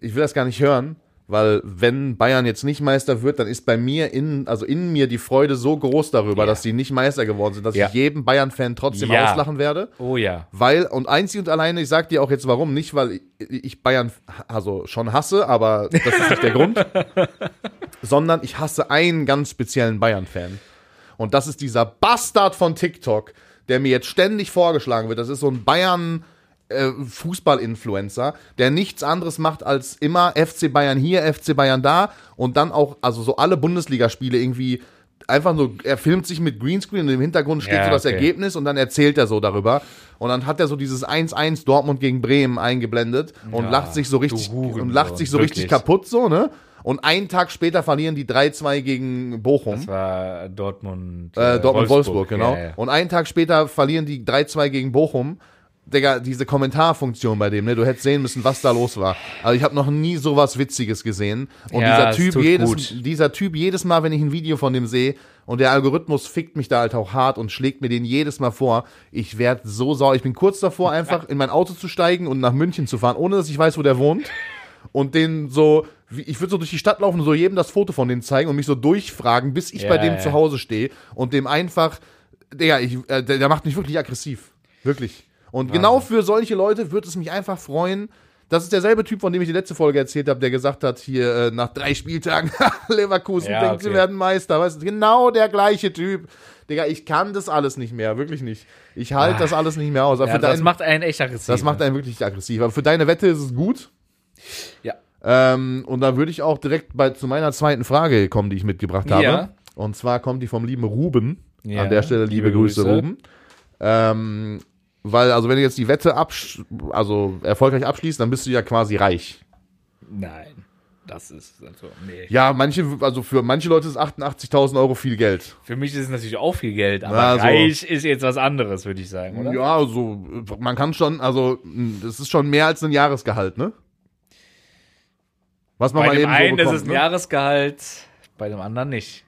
ich will das gar nicht hören, weil wenn Bayern jetzt nicht Meister wird, dann ist bei mir in, also in mir die Freude so groß darüber, Ja. dass sie nicht Meister geworden sind, dass Ja. ich jedem Bayern-Fan trotzdem Ja. auslachen werde. Oh ja. Weil, und einzig und alleine, ich sag dir auch jetzt warum, nicht weil ich, ich Bayern also schon hasse, aber das ist nicht der Grund, sondern ich hasse einen ganz speziellen Bayern-Fan. Und das ist dieser Bastard von TikTok, der mir jetzt ständig vorgeschlagen wird. Das ist so ein Bayern- äh, Fußball-Influencer, der nichts anderes macht als immer FC Bayern hier, FC Bayern da und dann auch, also so alle Bundesligaspiele irgendwie einfach so, er filmt sich mit Greenscreen und im Hintergrund steht Ja, so das okay. Ergebnis und dann erzählt er so darüber. Und dann hat er so dieses 1-1 Dortmund gegen Bremen eingeblendet und Ja, lacht sich so richtig und lacht sich so richtig wirklich. kaputt so, ne? Und einen Tag später verlieren die 3-2 gegen Bochum. Das war Dortmund. Äh, Dortmund Wolfsburg, genau. Ja, ja. Und einen Tag später verlieren die 3-2 gegen Bochum. Digga, diese Kommentarfunktion bei dem, ne? Du hättest sehen müssen, was da los war. Also ich habe noch nie sowas Witziges gesehen. Und Ja, es dieser Typ jedes, gut. dieser Typ jedes Mal, wenn ich ein Video von dem sehe, und der Algorithmus fickt mich da halt auch hart und schlägt mir den jedes Mal vor. Ich werd so sauer. Ich bin kurz davor, einfach in mein Auto zu steigen und nach München zu fahren, ohne dass ich weiß, wo der wohnt. Und den so, wie- ich würde so durch die Stadt laufen und so jedem das Foto von denen zeigen und mich so durchfragen, bis ich Ja, bei dem ja. zu Hause stehe und dem einfach, Digga, ich, äh, der, der macht mich wirklich aggressiv. Wirklich. Und genau für solche Leute würde es mich einfach freuen. Das ist derselbe Typ, von dem ich die letzte Folge erzählt habe, der gesagt hat, hier äh, nach drei Spieltagen, Leverkusen Ja, denkt, sie okay. werden Meister. Weißt du, genau der gleiche Typ. Digga, ich kann das alles nicht mehr, wirklich nicht. Ich halte das alles nicht mehr aus. Ah. Ja, für das dein- macht einen echt aggressiv. das macht einen wirklich aggressiv. Aber für deine Wette ist es gut. Ja. Ähm, und da würde ich auch direkt bei, zu meiner zweiten Frage kommen, die ich mitgebracht habe. Ja. Und zwar kommt die vom lieben Ruben. Ja, An der Stelle liebe, liebe Grüße, Grüße. Ruben. Ähm, weil, also wenn du jetzt die Wette absch also erfolgreich abschließt, dann bist du ja quasi reich. Nein. Das ist also, nee. Ja, manche, also für manche Leute ist 88.000 Euro viel Geld. Für mich ist es natürlich auch viel Geld, aber Na, so. reich ist jetzt was anderes, würde ich sagen, oder? Ja, also man kann schon, also das ist schon mehr als ein Jahresgehalt, ne? Was man Bei mal dem eben einen so bekommt, ist es ein ne? Jahresgehalt, bei dem anderen nicht.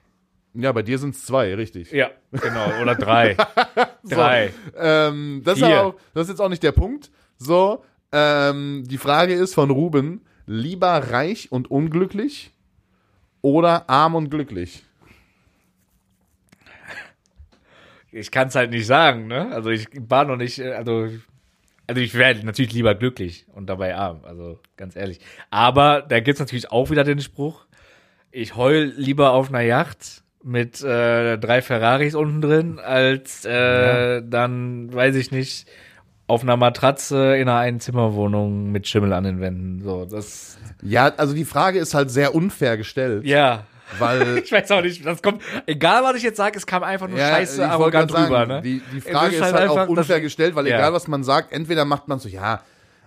Ja, bei dir sind es zwei, richtig. Ja, genau. Oder drei. drei. Ähm, das, ist Vier. auch, das ist jetzt auch nicht der Punkt. So, ähm, die Frage ist von Ruben: Lieber reich und unglücklich oder arm und glücklich? Ich kann es halt nicht sagen, ne? Also ich war noch nicht, äh, also, also ich wäre natürlich lieber glücklich und dabei arm, also ganz ehrlich. Aber da gibt's natürlich auch wieder den Spruch, ich heul lieber auf einer Yacht mit äh, drei Ferraris unten drin, als äh, dann, weiß ich nicht, auf einer Matratze in einer Einzimmerwohnung mit Schimmel an den Wänden. So, das. Ja, also die Frage ist halt sehr unfair gestellt, Ja. weil Ich weiß auch nicht, das kommt. Egal was ich jetzt sage, es kam einfach nur Ja, scheiße arrogant sagen, rüber, ne? Die, die Frage ist halt, auch einfach, unfair dass- gestellt, weil Ja. egal was man sagt, entweder macht man so, ja,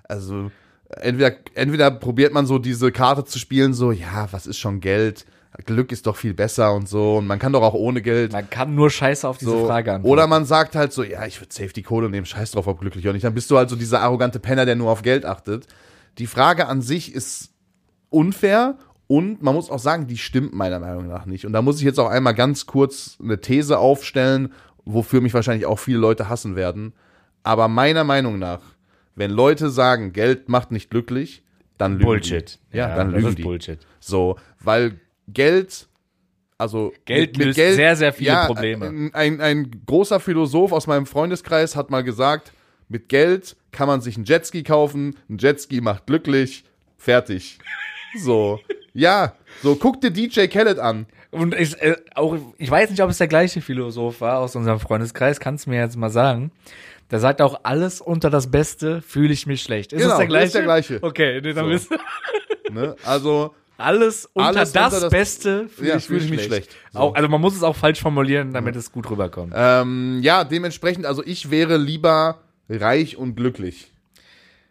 also entweder, entweder probiert man so diese Karte zu spielen, so, ja, was ist schon Geld? Glück ist doch viel besser und so. Und man kann doch auch ohne Geld. Man kann nur Scheiße auf diese So. Frage antworten. Oder man sagt halt so, ja, ich würde safe die Kohle nehmen, scheiß drauf, ob glücklich oder nicht. Dann bist du halt so dieser arrogante Penner, der nur auf Geld achtet. Die Frage an sich ist unfair und man muss auch sagen, die stimmt meiner Meinung nach nicht. Und da muss ich jetzt auch einmal ganz kurz eine These aufstellen, wofür mich wahrscheinlich auch viele Leute hassen werden. Aber meiner Meinung nach, wenn Leute sagen, Geld macht nicht glücklich, dann lügen Bullshit. Die. Ja, dann das lügen ist die. Bullshit. So, weil Geld, also Geld löst sehr, sehr viele Probleme. Ein, ein, ein großer Philosoph aus meinem Freundeskreis hat mal gesagt, mit Geld kann man sich einen Jetski kaufen, ein Jetski macht glücklich, fertig. So, ja, so guck dir DJ Khaled an. Und ich, äh, auch, ich weiß nicht, ob es der gleiche Philosoph war aus unserem Freundeskreis, kannst du mir jetzt mal sagen. Der sagt auch, alles unter das Beste fühle ich mich schlecht. Ist Genau, es der das gleiche? ist der gleiche. Okay, nee, dann So. wissen Ne? Also, alles unter Alles das unter das- Beste fühle Ja, ich, fühl mich ich mich schlecht. schlecht. So. Auch, also man muss es auch falsch formulieren, damit es gut rüberkommt. ähm, ja, dementsprechend, also ich wäre lieber reich und glücklich.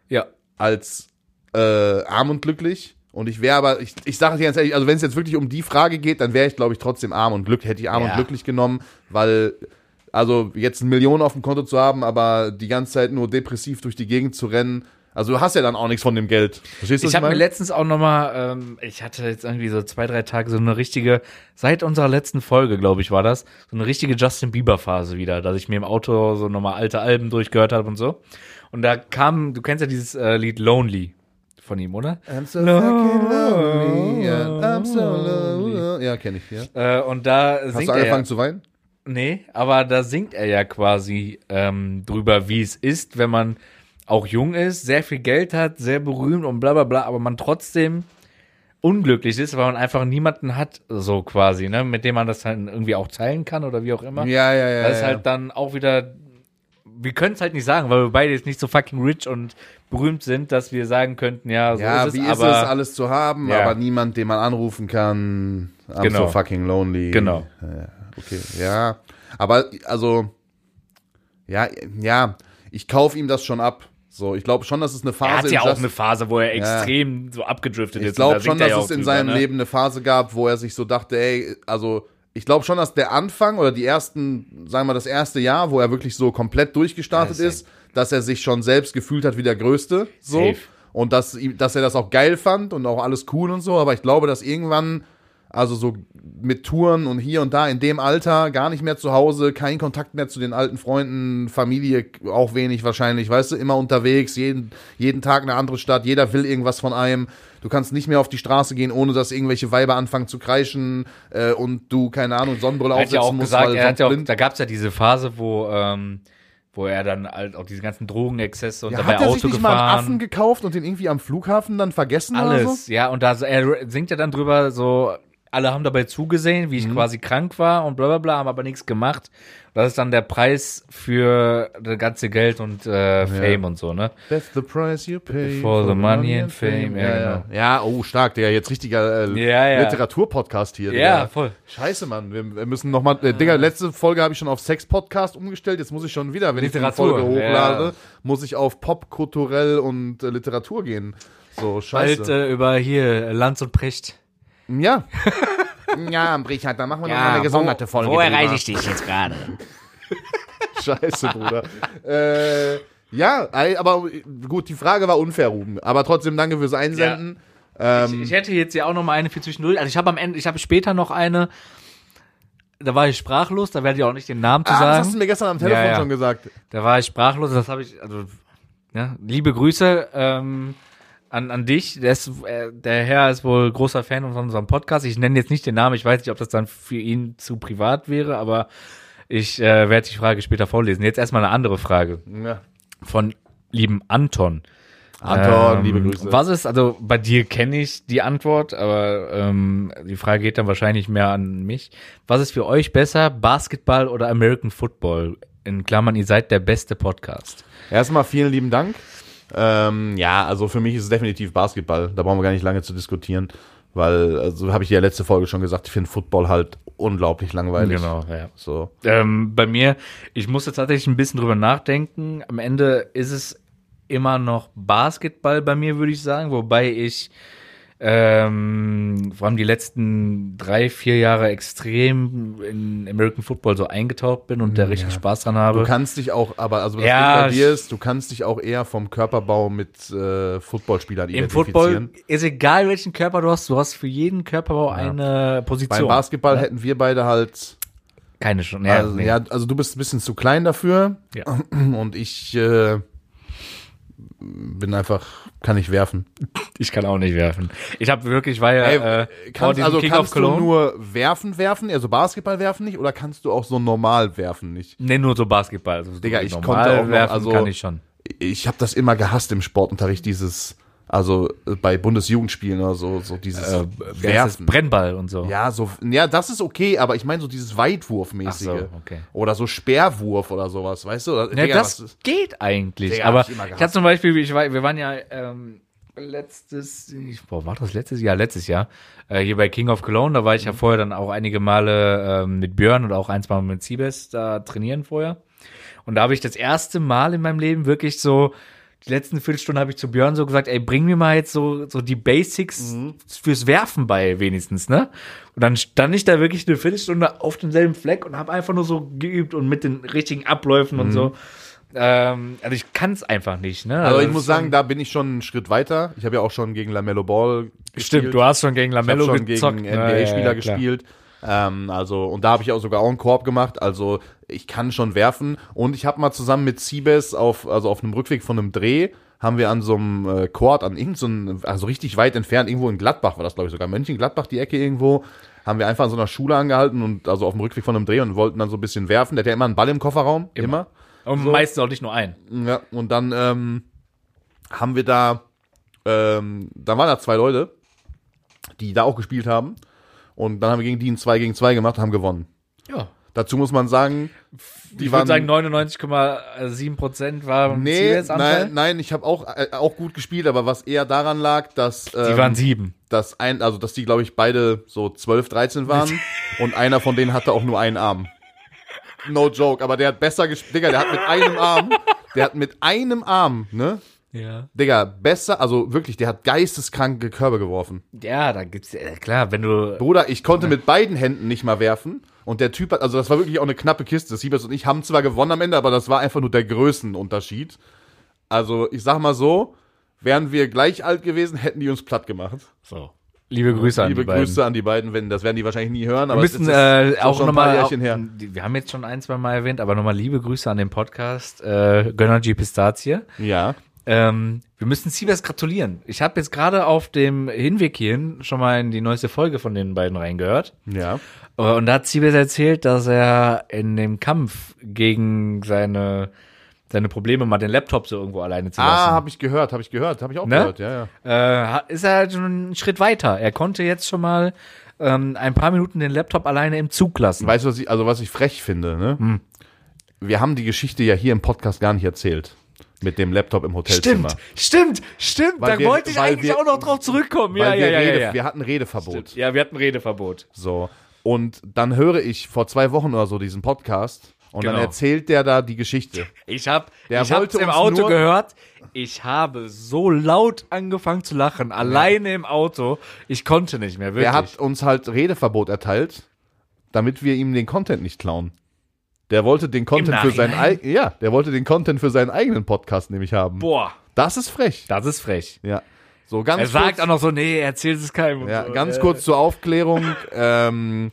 Ja. als äh, arm und glücklich. Und ich wäre aber, ich, ich sage dir ganz ehrlich, also wenn es jetzt wirklich um die Frage geht, dann wäre ich, glaube ich, trotzdem arm und glücklich, hätte ich arm Ja. und glücklich genommen, weil, also jetzt eine Million auf dem Konto zu haben, aber die ganze Zeit nur depressiv durch die Gegend zu rennen, also du hast ja dann auch nichts von dem Geld. Verstehst du, Ich habe mir letztens auch noch mal, ähm, ich hatte jetzt irgendwie so zwei, drei Tage so eine richtige, seit unserer letzten Folge, glaube ich, war das, so eine richtige Justin Bieber-Phase wieder, dass ich mir im Auto so nochmal alte Alben durchgehört habe und so. Und da kam, du kennst ja dieses äh, Lied Lonely von ihm, oder? I'm so fucking lonely, and I'm so lonely. Ja, kenne ich, ja. Äh, und da Hast singt du er angefangen ja, zu weinen? Nee, aber da singt er ja quasi ähm, drüber, wie es ist, wenn man auch jung ist, sehr viel Geld hat, sehr berühmt und bla bla bla, aber man trotzdem unglücklich ist, weil man einfach niemanden hat, so quasi, ne, mit dem man das dann irgendwie auch teilen kann oder wie auch immer. Ja, ja, ja. Das ist ja. halt dann auch wieder, wir können es halt nicht sagen, weil wir beide jetzt nicht so fucking rich und berühmt sind, dass wir sagen könnten, ja, so ja, ist es, wie ist es, aber alles zu haben, Ja. aber niemand, den man anrufen kann. I'm Genau. so fucking lonely. Genau. Ja. okay, ja. Aber, also, ja, ja, ich kaufe ihm das schon ab. So, ich glaube schon, dass es eine Phase Er hat ja auch Just- eine Phase, wo er extrem so abgedriftet Ich ist. da glaube schon, singt er dass ja es in drüber, seinem ne? Leben eine Phase gab, wo er sich so dachte, ey, also ich glaube schon, dass der Anfang oder die ersten, sagen wir mal, das erste Jahr, wo er wirklich so komplett durchgestartet Ja, ist, dass er sich schon selbst gefühlt hat wie der Größte. So. Safe. Und dass, dass er das auch geil fand und auch alles cool und so. Aber ich glaube, dass irgendwann, also so mit Touren und hier und da in dem Alter, gar nicht mehr zu Hause, kein Kontakt mehr zu den alten Freunden, Familie auch wenig wahrscheinlich, weißt du, immer unterwegs, jeden, jeden Tag eine andere Stadt, jeder will irgendwas von einem. Du kannst nicht mehr auf die Straße gehen, ohne dass irgendwelche Weiber anfangen zu kreischen äh, und du, keine Ahnung, Sonnenbrille Er hat ja aufsetzen auch musst, gesagt, er hat ja auch, da gab es ja diese Phase, wo, ähm, wo er dann halt auch diese ganzen Drogenexzesse und Ja, dabei hat er Auto sich nicht mal einen gefahren. Affen gekauft und den irgendwie am Flughafen dann vergessen Alles, so? ja, und da er singt ja dann drüber so, alle haben dabei zugesehen, wie ich Mhm. quasi krank war und bla bla bla, haben aber nichts gemacht. Das ist dann der Preis für das ganze Geld und äh, Fame und so, ne? That's the price you pay For the money and fame, ja, Ja, ja. ja, oh, stark, Digga, jetzt richtiger äh, Ja, ja. Literaturpodcast hier. Ja, Digga. voll. Scheiße, Mann, wir, wir müssen nochmal, äh, Digga, letzte Folge habe ich schon auf Sex-Podcast umgestellt, jetzt muss ich schon wieder, wenn ich Literatur, die Folge hochlade, ja. muss ich auf Pop, kulturell und äh, Literatur gehen. So, scheiße. Bald äh, über hier Lanz und Precht. Ja. ja, Brichard, da machen wir noch mal eine gesonderte Folge. drüber. dich jetzt gerade? Scheiße, Bruder. äh, ja, aber gut, die Frage war unfair, Ruben. Aber trotzdem danke fürs Einsenden. Ähm, Ich hätte jetzt ja auch noch mal eine für zwischendurch. Also ich habe am Ende, ich habe später noch eine. Da war ich sprachlos, da werde ich auch nicht den Namen zu ah, das hast du sagen. mir gestern am Telefon Ja, ja. schon gesagt. Da war ich sprachlos, das habe ich, also, ja, liebe Grüße ähm, an, an dich. Der, ist, äh, der Herr ist wohl großer Fan von unserem Podcast. Ich nenne jetzt nicht den Namen, ich weiß nicht, ob das dann für ihn zu privat wäre, aber ich äh, werde die Frage später vorlesen. Jetzt erstmal eine andere Frage Ja. von lieben Anton. Anton, Ähm, liebe Grüße. Was ist, also bei dir kenne ich die Antwort, aber ähm, die Frage geht dann wahrscheinlich mehr an mich. Was ist für euch besser, Basketball oder American Football? In Klammern, ihr seid der beste Podcast. Erstmal vielen lieben Dank. Ähm, ja, also für mich ist es definitiv Basketball. Da brauchen wir gar nicht lange zu diskutieren. Weil, also habe ich ja letzte Folge schon gesagt, ich finde Football halt unglaublich langweilig. Genau, ja. So. Ähm, bei mir, ich musste tatsächlich ein bisschen drüber nachdenken. Am Ende ist es immer noch Basketball bei mir, würde ich sagen, wobei ich ähm, vor allem die letzten drei, vier Jahre extrem in American Football so eingetaucht bin und da richtig Spaß dran habe. Du kannst dich auch, aber also das Ja, bei dir ist, du kannst dich auch eher vom Körperbau mit äh, Footballspielern Im. Football ist egal, welchen Körper du hast, du hast für jeden Körperbau eine Beim Position. Basketball hätten wir beide halt Keine schon. Ja, Ja, also, nee. ja, also du bist ein bisschen zu klein dafür. Ja. Und ich äh, bin einfach, kann ich werfen. ich kann auch nicht werfen. Ich habe wirklich, weil Ey, äh, kannst, also King kannst du nur werfen, werfen, also Basketball werfen nicht, oder kannst du auch so normal werfen nicht? nee, nur so Basketball. Also Digga, ich normal konnte auch noch, werfen also- kann ich schon. Ich habe das immer gehasst im Sportunterricht, dieses, also äh, bei Bundesjugendspielen oder so, so dieses Äh, wer ist das? Brennball und so. Ja, so, ja, das ist okay, aber ich meine so dieses Weitwurfmäßige. So, okay. Oder so Speerwurf oder sowas, weißt du? Ja, Digga, das was geht eigentlich. Digga, aber hab ich ich hatte zum Beispiel, ich war, wir waren ja ähm, letztes, boah, war das letztes Jahr? Letztes Jahr. Äh, hier bei King of Cologne, da war ich ja Mhm. vorher dann auch einige Male ähm, mit Björn und auch eins Mal mit Siebes da trainieren vorher. Und da habe ich das erste Mal in meinem Leben wirklich so, die letzten Viertelstunde habe ich zu Björn so gesagt, ey, bring mir mal jetzt so, so die Basics Mhm. fürs Werfen bei wenigstens, ne? Und dann stand ich da wirklich eine Viertelstunde auf demselben Fleck und habe einfach nur so geübt und mit den richtigen Abläufen und so. Ähm, also ich kann es einfach nicht, ne? Mhm. Also ich muss sagen, da bin ich schon einen Schritt weiter. Ich habe ja auch schon gegen Lamello Ball gespielt. Stimmt, du hast schon gegen ich Lamello schon gezockt. gegen Ja, ja, NBA-Spieler ja, klar. gespielt. Ähm, also und da habe ich auch sogar auch einen Korb gemacht. Also ich kann schon werfen. Und ich habe mal zusammen mit Siebes auf also auf einem Rückweg von einem Dreh haben wir an so einem äh, Court an irgendeinem, also richtig weit entfernt, irgendwo in Gladbach war das, glaube ich, sogar Mönchengladbach, die Ecke irgendwo, haben wir einfach an so einer Schule angehalten und also auf dem Rückweg von einem Dreh und wollten dann so ein bisschen werfen. Der hat ja immer einen Ball im Kofferraum, immer. Und So. meistens auch nicht nur ein. Ja, und dann ähm, haben wir da, ähm, da waren da zwei Leute, die da auch gespielt haben. Und dann haben wir gegen die ein 2 gegen 2 gemacht und haben gewonnen. Ja. Dazu muss man sagen, die Ich waren. würde sagen, 99,7 Prozent war nee, nein, nein, ich habe auch, äh, auch gut gespielt, aber was eher daran lag, dass. Ähm, Die waren sieben. dass ein, also dass die, glaube ich, beide so 12, 13 waren und einer von denen hatte auch nur einen Arm. No joke, aber der hat besser gespielt. Digga, der hat mit einem Arm, der hat mit einem Arm, ne? Ja. Digga, besser, also wirklich, der hat geisteskranke Körbe geworfen. Ja, da gibt's, äh, klar, wenn du, Bruder, ich konnte mit beiden Händen nicht mal werfen. Und der Typ hat, also das war wirklich auch eine knappe Kiste. Siebers und ich haben zwar gewonnen am Ende, aber das war einfach nur der Größenunterschied. Also ich sag mal so, wären wir gleich alt gewesen, hätten die uns platt gemacht. so. Liebe Grüße an Liebe die beiden. Grüße an die beiden, wenn das werden die wahrscheinlich nie hören. Wir Aber müssen es ist äh, auch nochmal, wir haben jetzt schon ein, zwei Mal erwähnt, aber nochmal liebe Grüße an den Podcast äh, Gönnergy Pistazie. Ja, Ähm, wir müssen Siebers gratulieren. Ich habe jetzt gerade auf dem Hinweg hierhin schon mal in die neueste Folge von den beiden reingehört. ja. Und da hat Siebes erzählt, dass er in dem Kampf gegen seine, seine Probleme mal den Laptop so irgendwo alleine zu Ah, lassen. habe ich gehört, habe ich gehört, habe ich auch Ne? gehört, ja, ja. äh, ist er halt schon einen Schritt weiter. Er konnte jetzt schon mal ähm, ein paar Minuten den Laptop alleine im Zug lassen. Weißt du, was ich, also was ich frech finde, ne? Hm. Wir haben die Geschichte ja hier im Podcast gar nicht erzählt. Mit dem Laptop im Hotelzimmer. stimmt, stimmt. Weil da wir- wollte ich eigentlich wir- auch noch drauf zurückkommen. Ja, ja, ja, Rede, ja, ja. wir hatten Redeverbot. Ja, wir hatten Redeverbot. So. Und dann höre ich vor zwei Wochen oder so diesen Podcast und dann Genau. erzählt der da die Geschichte. Ich hab, Der ich hab's wollte im Auto gehört. Ich habe so laut angefangen zu lachen, alleine im Auto. Ich konnte nicht mehr, wirklich. Der hat uns halt Redeverbot erteilt, damit wir ihm den Content nicht klauen. Der wollte den Content für seinen ja, der wollte den Content für seinen eigenen Podcast nämlich haben. Boah, Das ist frech. das ist frech. Ja. So ganz Er sagt kurz, auch noch so, nee, erzählt es keinem. ja, so. ganz Äh, kurz zur Aufklärung. ähm,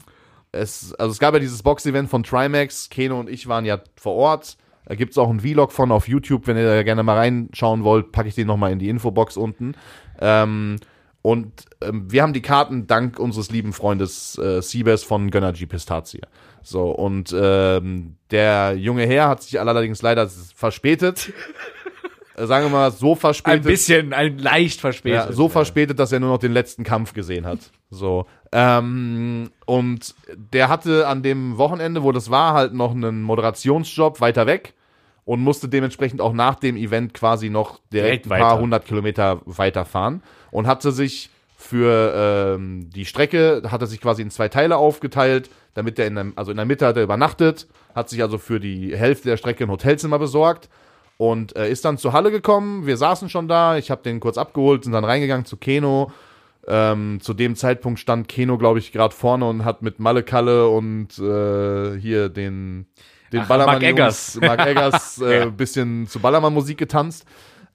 es, also es gab ja dieses Box-Event von Trimax. Keno und ich waren ja vor Ort. Da gibt's auch einen Vlog von auf YouTube. Wenn ihr da gerne mal reinschauen wollt, packe ich den nochmal in die Infobox unten. Ähm, und ähm, wir haben die Karten dank unseres lieben Freundes äh, Siebes von Gönnergy Pistazie. So, und ähm, der junge Herr hat sich allerdings leider verspätet. Sagen wir mal, so Ein verspätet. bisschen, ein leicht verspätet. Ja, so verspätet, dass er nur noch den letzten Kampf gesehen hat. So. Ähm, und der hatte an dem Wochenende, wo das war, halt noch einen Moderationsjob weiter weg und musste dementsprechend auch nach dem Event quasi noch direkt Direkt ein paar hundert Kilometer weiterfahren und hatte sich für ähm, die Strecke, hat er sich quasi in zwei Teile aufgeteilt, damit er in der, also in der Mitte hat er übernachtet, hat sich also für die Hälfte der Strecke ein Hotelzimmer besorgt und äh, ist dann zur Halle gekommen. Wir saßen schon da, ich habe den kurz abgeholt, sind dann reingegangen zu Keno. Ähm, zu dem Zeitpunkt stand Keno, glaube ich, gerade vorne und hat mit Malle Kalle und äh, hier den, den Ach, Ballermann Mark Eggers. Mark Eggers äh, Ja. bisschen zu Ballermann-Musik getanzt.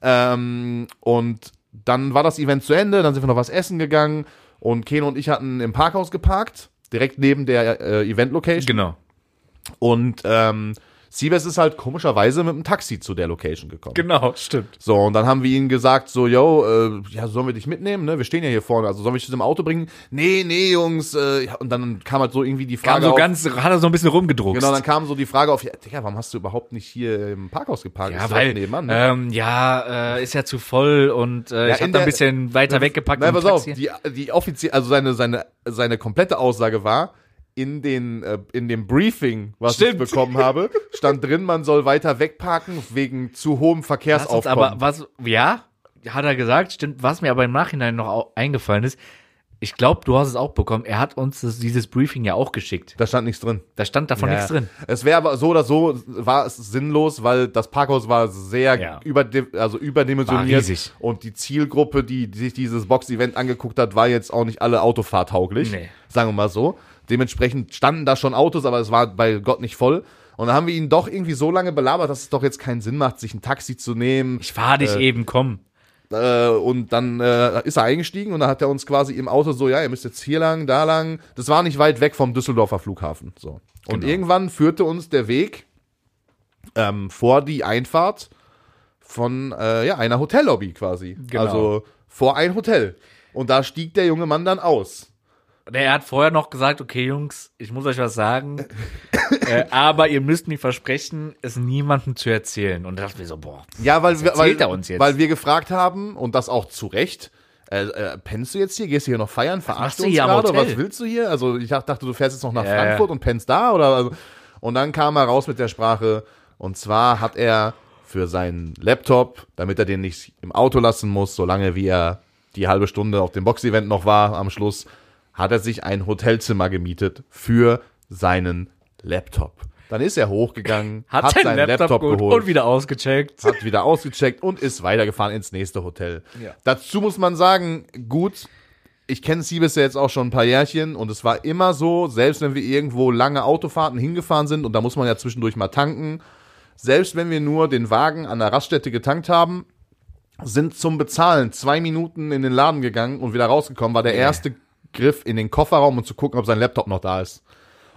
Ähm, und dann war das Event zu Ende, dann sind wir noch was essen gegangen und Keno und ich hatten im Parkhaus geparkt, direkt neben der äh, Event-Location. Genau. Und ähm, Siebes ist halt komischerweise mit dem Taxi zu der Location gekommen. Genau, stimmt. So, und dann haben wir ihnen gesagt, so, yo, äh, ja, sollen wir dich mitnehmen, ne? Wir stehen ja hier vorne, also sollen wir dich zu dem Auto bringen? Nee, nee, Jungs, äh, und dann kam halt so irgendwie die Kam Frage so auf, ganz, hat er so ein bisschen rumgedruckt. Genau, dann kam so die Frage auf, ja, Digga, warum hast du überhaupt nicht hier im Parkhaus geparkt? ja, Ist weil, nebenan, ne? ähm, ja, äh, ist ja zu voll und äh, Ja, ich hab da ein bisschen weiter weggepackt. Nein, pass auf, die, die offiziell, also seine, seine, seine komplette Aussage war, in den, äh, in dem Briefing, was Stimmt. ich bekommen habe, stand drin, man soll weiter wegparken wegen zu hohem Verkehrsaufkommen. aber, was, ja, hat er gesagt, stimmt, was mir aber im Nachhinein noch eingefallen ist, ich glaube, du hast es auch bekommen, er hat uns das, dieses Briefing ja auch geschickt. da stand nichts drin. Da stand davon nichts drin. Es wäre aber so oder so, war es sinnlos, weil das Parkhaus war sehr Ja. überdi also überdimensioniert. Und die Zielgruppe, die, die sich dieses Box-Event angeguckt hat, war jetzt auch nicht alle autofahrtauglich. Nee. Sagen wir mal so. Dementsprechend standen da schon Autos, aber es war bei Gott nicht voll. Und dann haben wir ihn doch irgendwie so lange belabert, dass es doch jetzt keinen Sinn macht, sich ein Taxi zu nehmen. Ich fahr dich eben, komm. Äh, und dann äh, ist er eingestiegen und dann hat er uns quasi im Auto so, ja, ihr müsst jetzt hier lang, da lang. Das war nicht weit weg vom Düsseldorfer Flughafen. So. Und Genau. irgendwann führte uns der Weg ähm, vor die Einfahrt von äh, ja, einer Hotellobby quasi. Genau. Also vor ein Hotel. Und da stieg der junge Mann dann aus. Er hat vorher noch gesagt, okay, Jungs, ich muss euch was sagen, äh, aber ihr müsst mir versprechen, es niemandem zu erzählen. Und da dachte ich so, boah, Ja, weil, wir, weil, er uns jetzt? weil wir gefragt haben, und das auch zu Recht, äh, äh, pennst du jetzt hier? Gehst du hier noch feiern? Verarschst du uns gerade? Was willst du hier? Also ich dachte, du fährst jetzt noch nach Ja, Frankfurt ja. und pennst da? Oder also, und dann kam er raus mit der Sprache. Und zwar hat er für seinen Laptop, damit er den nicht im Auto lassen muss, solange wie er die halbe Stunde auf dem Box-Event noch war am Schluss, hat er sich ein Hotelzimmer gemietet für seinen Laptop. Dann ist er hochgegangen, Hat, hat, seinen Laptop, Laptop, geholt geholt, und wieder ausgecheckt. hat wieder ausgecheckt und ist weitergefahren ins nächste Hotel. Ja. Dazu muss man sagen, gut, ich kenne Siebes ja jetzt auch schon ein paar Jährchen und es war immer so, selbst wenn wir irgendwo lange Autofahrten hingefahren sind und da muss man ja zwischendurch mal tanken, selbst wenn wir nur den Wagen an der Raststätte getankt haben, sind zum Bezahlen zwei Minuten in den Laden gegangen und wieder rausgekommen, war der erste Griff in den Kofferraum und zu gucken, ob sein Laptop noch da ist.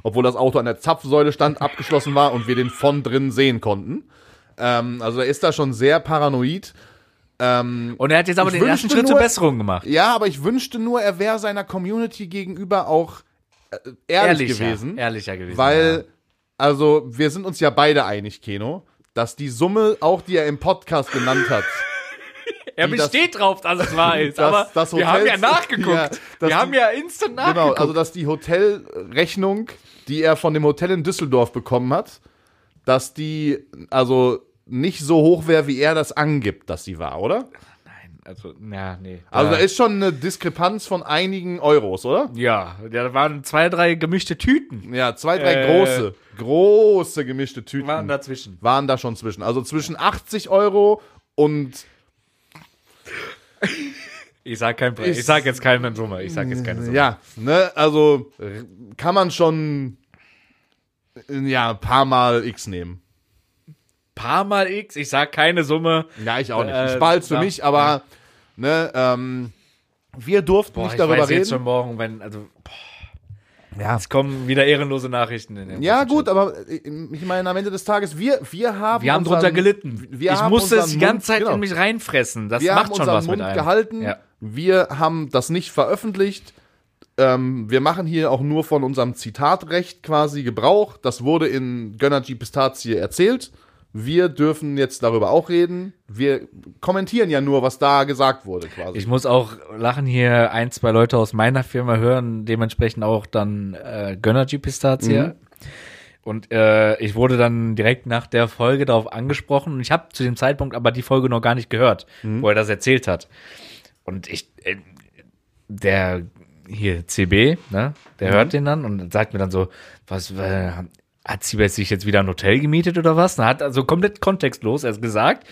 Obwohl das Auto an der Zapfsäule stand, abgeschlossen war und wir den von drin sehen konnten. Ähm, also er ist da schon sehr paranoid. Ähm, Und er hat jetzt aber den ersten Schritt zur nur- Besserung gemacht. ja, aber ich wünschte nur, er wäre seiner Community gegenüber auch äh, ehrlich Ehrlicher, gewesen. Ehrlicher gewesen. Weil, also, wir sind uns ja beide einig, Keno, dass die Summe, auch die er im Podcast genannt hat, Er die das- besteht drauf, dass es wahr ist. dass aber das wir haben ja nachgeguckt. Ja, wir haben ja instant nachgeguckt. genau, also dass die Hotelrechnung, die er von dem Hotel in Düsseldorf bekommen hat, dass die, also nicht so hoch wäre, wie er das angibt, dass sie war, oder? Nein, also, ja, nee. Also da ist schon eine Diskrepanz von einigen Euros, oder? Ja, da waren zwei, drei gemischte Tüten. Ja, zwei, drei Äh, große, große gemischte Tüten Waren dazwischen. waren da schon zwischen. Also zwischen 80 Euro und Ich sag kein Preis. Ich- Ich sag jetzt keine Summe. Ich sag jetzt keine Summe. ja, ne, also kann man schon äh, ja, ein paar Mal X nehmen. Paar mal X. Ich sag keine Summe. Ja, ich auch nicht. Äh, ich behalte für ja, mich, aber ne, ähm, wir durften Boah, nicht ich darüber weiß jetzt schon reden. morgen, wenn, also, boah, Ja. es kommen wieder ehrenlose Nachrichten in den Ja, gut, Chat. aber äh, ich meine, am Ende des Tages, wir, wir haben. Wir haben unseren- drunter gelitten. Wir ich musste es die ganze Zeit genau. in mich reinfressen. Das wir macht schon was Mund mit einem. gehalten. Ja. Wir haben das nicht veröffentlicht. Ähm, wir machen hier auch nur von unserem Zitatrecht quasi Gebrauch. Das wurde in Gönnergy Pistazie erzählt. Wir dürfen jetzt darüber auch reden. Wir kommentieren ja nur, was da gesagt wurde quasi. Ich muss auch lachen hier ein, zwei Leute aus meiner Firma hören, dementsprechend auch dann äh, Gönnergy Pistazie. Mhm. Und äh, ich wurde dann direkt nach der Folge darauf angesprochen und ich habe zu dem Zeitpunkt aber die Folge noch gar nicht gehört, Mhm. wo er das erzählt hat. Und ich, äh, der hier CB, ne, der Mhm. hört den dann und sagt mir dann so, was, äh, hat sie sich jetzt wieder ein Hotel gemietet oder was? Und hat also komplett kontextlos erst gesagt.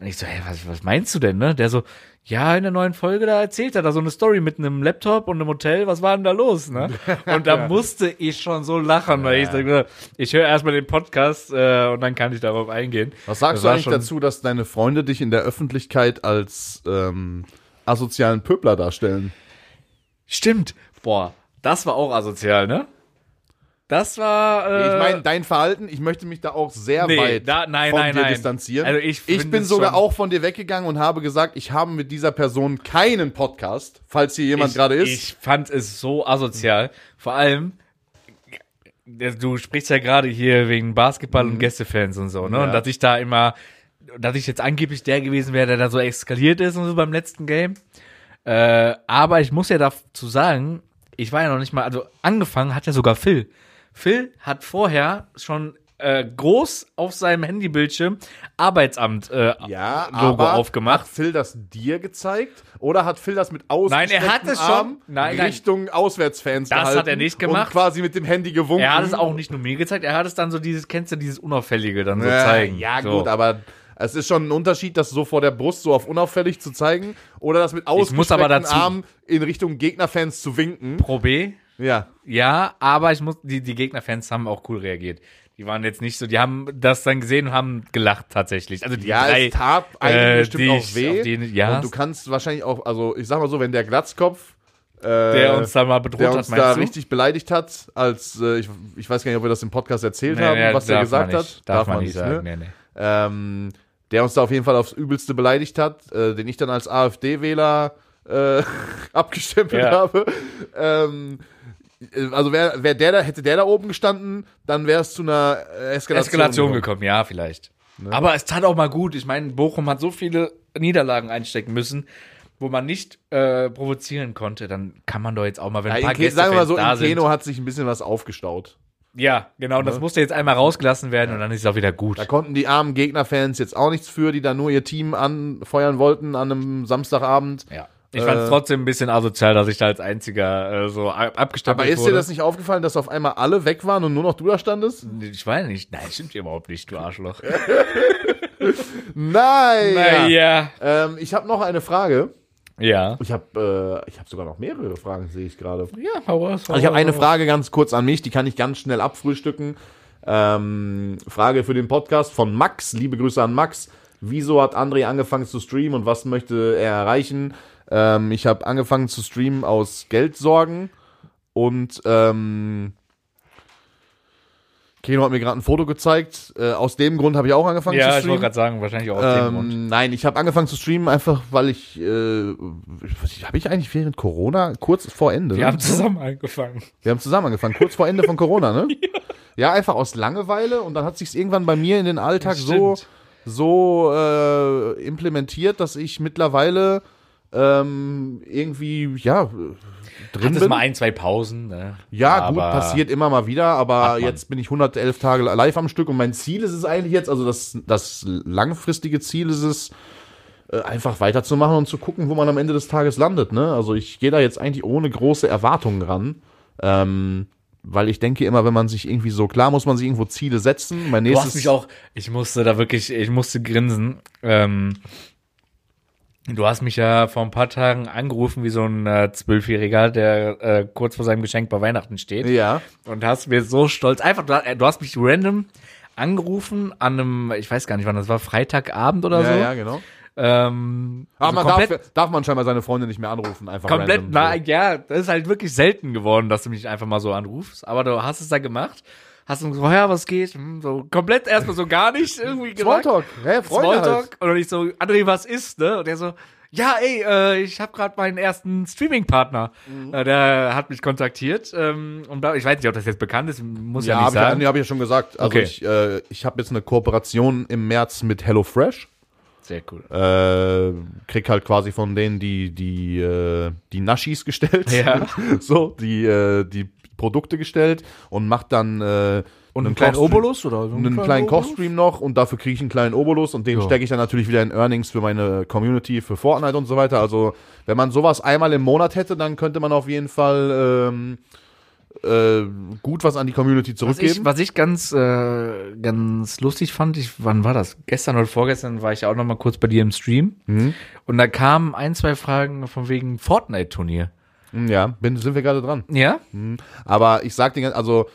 Und ich so, hey, was, was meinst du denn, ne? Der so, ja, in der neuen Folge, da erzählt er da so eine Story mit einem Laptop und einem Hotel, was war denn da los, ne? Und da musste ich schon so lachen, weil ich dachte, ich höre erstmal den Podcast äh, und dann kann ich darauf eingehen. was sagst Das du eigentlich dazu, dass deine Freunde dich in der Öffentlichkeit als ähm, asozialen Pöbler darstellen? Stimmt. Boah, das war auch asozial, ne? Das war. Äh, Ich meine, dein Verhalten, ich möchte mich da auch sehr Nee, weit da- nein, von nein, dir nein. distanzieren. Also ich ich bin sogar schon- auch von dir weggegangen und habe gesagt, ich habe mit dieser Person keinen Podcast, falls hier jemand gerade ist. Ich fand es so asozial. Vor allem, der- du sprichst ja gerade hier wegen Basketball und Gästefans und so, ne? Mhm. Ja. Und dass ich da immer, dass ich jetzt angeblich der gewesen wäre, der da so eskaliert ist und so beim letzten Game. Äh, aber ich muss ja dazu sagen, ich war ja noch nicht mal, also angefangen hat ja sogar Phil. Phil hat vorher schon äh, groß auf seinem Handybildschirm Arbeitsamt äh, ja, Logo aufgemacht. Hat Phil das dir gezeigt? Oder hat Phil das mit Nein, er hat ausgestreckten es schon- Armen Nein, nein. Richtung Auswärtsfans Das hat er nicht Und gemacht. quasi mit dem Handy gewunken. Er hat es auch nicht nur mir gezeigt, er hat es dann so dieses, kennst du dieses Unauffällige dann so ja, zeigen. Ja, so. gut, aber es ist schon ein Unterschied, das so vor der Brust so auf unauffällig zu zeigen oder das mit muss aber ausgestreckten Armen in Richtung Gegnerfans zu winken. Pro B, Ja. ja, aber ich muss, die, die Gegnerfans haben auch cool reagiert. Die waren jetzt nicht so, die haben das dann gesehen und haben gelacht tatsächlich. Also die Ja, drei, es tat eigentlich äh, bestimmt auch weh. die- ja. Und du kannst wahrscheinlich auch, also ich sag mal so, wenn der Glatzkopf, äh, der uns da mal bedroht der hat, uns meinst da du? richtig beleidigt hat, als äh, ich, ich weiß gar nicht, ob wir das im Podcast erzählt Nee, haben, nee, was er darf gesagt hat. nicht, Darf, man nicht sagen, ne? nee, ähm, der uns da auf jeden Fall aufs Übelste beleidigt hat, äh, den ich dann als AfD-Wähler äh, abgestempelt Ja. habe. Ähm, äh, also wär, wär der da, hätte der da oben gestanden, dann wäre es zu einer äh, Eskalation, Eskalation gekommen. gekommen, ja, vielleicht. Ne? Aber es tat auch mal gut. Ich meine, Bochum hat so viele Niederlagen einstecken müssen, wo man nicht äh, provozieren konnte. Dann kann man doch jetzt auch mal, wenn Ja, ein in paar Ke sagen wir mal so, Gästefans in da Keno hat sich ein bisschen was aufgestaut. Ja, genau. Und das Ne? musste jetzt einmal rausgelassen werden und dann ist es auch wieder gut. Da konnten die armen Gegnerfans jetzt auch nichts für, die da nur ihr Team anfeuern wollten an einem Samstagabend. Ja. Ich fand es Äh, trotzdem ein bisschen asozial, dass ich da als einziger äh, so ab- abgestempelt Aber ist wurde. dir das nicht aufgefallen, dass auf einmal alle weg waren und nur noch du da standest? Ich weiß nicht. Nein, stimmt überhaupt nicht, du Arschloch. Nein! Naja. Ähm, ich habe noch eine Frage. Ja. Ich habe äh, ich hab sogar noch mehrere Fragen, sehe ich gerade. Ja, hau hau Also ich habe eine Frage ganz kurz an mich, die kann ich ganz schnell abfrühstücken. Ähm, Frage für den Podcast von Max. Liebe Grüße an Max. Wieso hat André angefangen zu streamen und was möchte er erreichen? Ähm, ich habe angefangen zu streamen aus Geldsorgen und ähm, Keno hat mir gerade ein Foto gezeigt. Äh, aus dem Grund habe ich auch angefangen Ja, zu ich wollte streamen. gerade sagen, wahrscheinlich auch aus dem Grund. Ähm, nein, ich habe angefangen zu streamen einfach, weil ich, äh, habe ich eigentlich während Corona kurz vor Ende. Wir ne? haben zusammen angefangen. Wir haben zusammen angefangen, kurz vor Ende von Corona, ne? ja. einfach aus Langeweile und dann hat sich's irgendwann bei mir in den Alltag so, so äh, implementiert, dass ich mittlerweile ähm, irgendwie, ja, drin Hattest mal ein, zwei Pausen. Ne? Ja, gut, Aber passiert immer mal wieder, aber jetzt bin ich 111 Tage live am Stück und mein Ziel ist es eigentlich jetzt, also das, das langfristige Ziel ist es, äh, einfach weiterzumachen und zu gucken, wo man am Ende des Tages landet. Ne? Also ich gehe da jetzt eigentlich ohne große Erwartungen ran. Ähm, weil ich denke immer, wenn man sich irgendwie so, klar muss man sich irgendwo Ziele setzen. Mein Du nächstes, hast mich auch, ich musste da wirklich, ich musste grinsen. Ähm, du hast mich ja vor ein paar Tagen angerufen wie so ein äh, Zwölfjähriger, der äh, kurz vor seinem Geschenk bei Weihnachten steht. Ja, Und hast mir so stolz, einfach, du, hast- du hast mich random angerufen an einem, ich weiß gar nicht wann, das war Freitagabend oder ja, so. ja, genau. Ähm, Aber also man darf, darf man scheinbar seine Freundin nicht mehr anrufen, einfach komplett, random, na, so. ja, das ist halt wirklich selten geworden, dass du mich einfach mal so anrufst. Aber du hast es da gemacht. Hast du so, ja, was geht? Hm, So komplett erstmal so gar nicht irgendwie gesagt. Smalltalk, hä, Freunde halt. Smalltalk. Und ich so, André, was ist, ne? Und der so, ja, ey, äh, ich habe gerade meinen ersten Streaming-Partner. Mhm. Äh, der hat mich kontaktiert. Ähm, und da, ich weiß nicht, ob das jetzt bekannt ist, muss ja, Ja, nicht habe ich, ja- sagen. nee, hab ich ja schon gesagt. Also Okay. ich, äh, ich habe jetzt eine Kooperation im März mit HelloFresh. Sehr cool. Äh, krieg halt quasi von denen die, die, äh, die Naschis gestellt. Ja. so, die, äh, die Produkte gestellt und macht dann äh, Und einen kleinen Kochstream- Obolus oder so? einen kleinen Kochstream noch und dafür kriege ich einen kleinen Obolus und den Ja. stecke ich dann natürlich wieder in Earnings für meine Community, für Fortnite und so weiter. Also, wenn man sowas einmal im Monat hätte, dann könnte man auf jeden Fall ähm, äh, gut was an die Community Was zurückgeben. ich, was ich ganz, äh, ganz lustig fand, ich, wann war das? Gestern oder vorgestern war ich auch noch mal kurz bei dir im Stream. Mhm. Und da kamen ein, zwei Fragen von wegen Fortnite-Turnier. Ja, bin, sind wir gerade dran. Ja? Aber ich sag dir also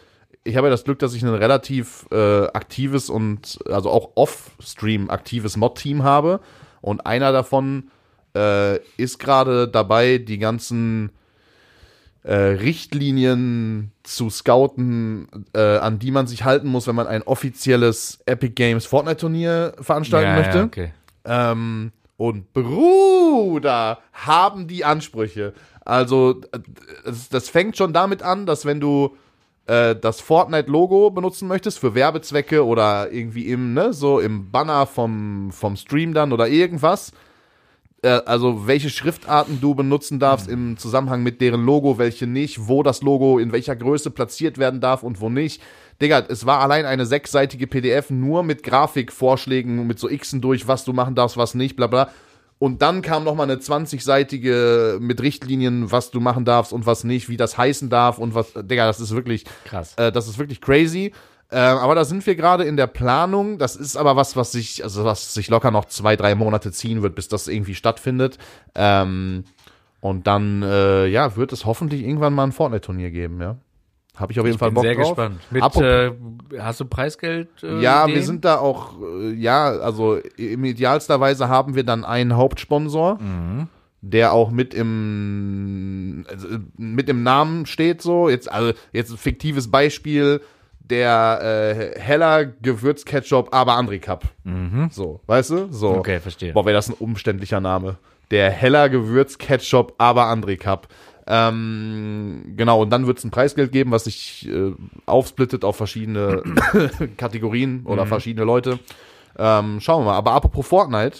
ich habe ja das Glück, dass ich ein relativ äh, aktives und also auch off-Stream aktives Mod-Team habe. Und einer davon äh, ist gerade dabei, die ganzen äh, Richtlinien zu scouten, äh, an die man sich halten muss, wenn man ein offizielles Epic Games Fortnite-Turnier veranstalten ja, möchte. Ja, okay. Ähm, und Bruder, haben die Ansprüche. Also, das, das fängt schon damit an, dass wenn du äh, das Fortnite-Logo benutzen möchtest für Werbezwecke oder irgendwie im, ne, so im Banner vom, vom Stream dann oder irgendwas, äh, also welche Schriftarten du benutzen darfst im Zusammenhang mit deren Logo, welche nicht, wo das Logo in welcher Größe platziert werden darf und wo nicht. Digga, es war allein eine sechsseitige PDF nur mit Grafikvorschlägen, mit so Xen durch, was du machen darfst, was nicht, bla bla. Und dann kam noch mal eine 20-seitige mit Richtlinien, was du machen darfst und was nicht, wie das heißen darf und was, Digga, das ist wirklich, Krass. äh, das ist wirklich crazy. Äh, aber da sind wir gerade in der Planung. Das ist aber was, was sich, also was sich locker noch zwei, drei Monate ziehen wird, bis das irgendwie stattfindet. Ähm, und dann, äh, ja, wird es hoffentlich irgendwann mal ein Fortnite-Turnier geben, ja. Habe ich auf jeden Ich Fall bin Bock sehr drauf. gespannt. Mit, äh, hast du Preisgeld? Äh, ja, Ideen? wir sind da auch, äh, ja, also im idealster Weise haben wir dann einen Hauptsponsor, Mhm. der auch mit im, also, mit im Namen steht, so. Jetzt, also, jetzt ein fiktives Beispiel, der äh, Heller Gewürzketchup, aber André Cup. So, weißt du? So. Mhm. Okay, verstehe. Boah, wäre das ein umständlicher Name. Der Heller Gewürzketchup, aber André Cup. Ähm, genau, und dann wird es ein Preisgeld geben, was sich äh, aufsplittet auf verschiedene Kategorien oder Mhm. verschiedene Leute. Ähm, schauen wir mal. Aber apropos Fortnite,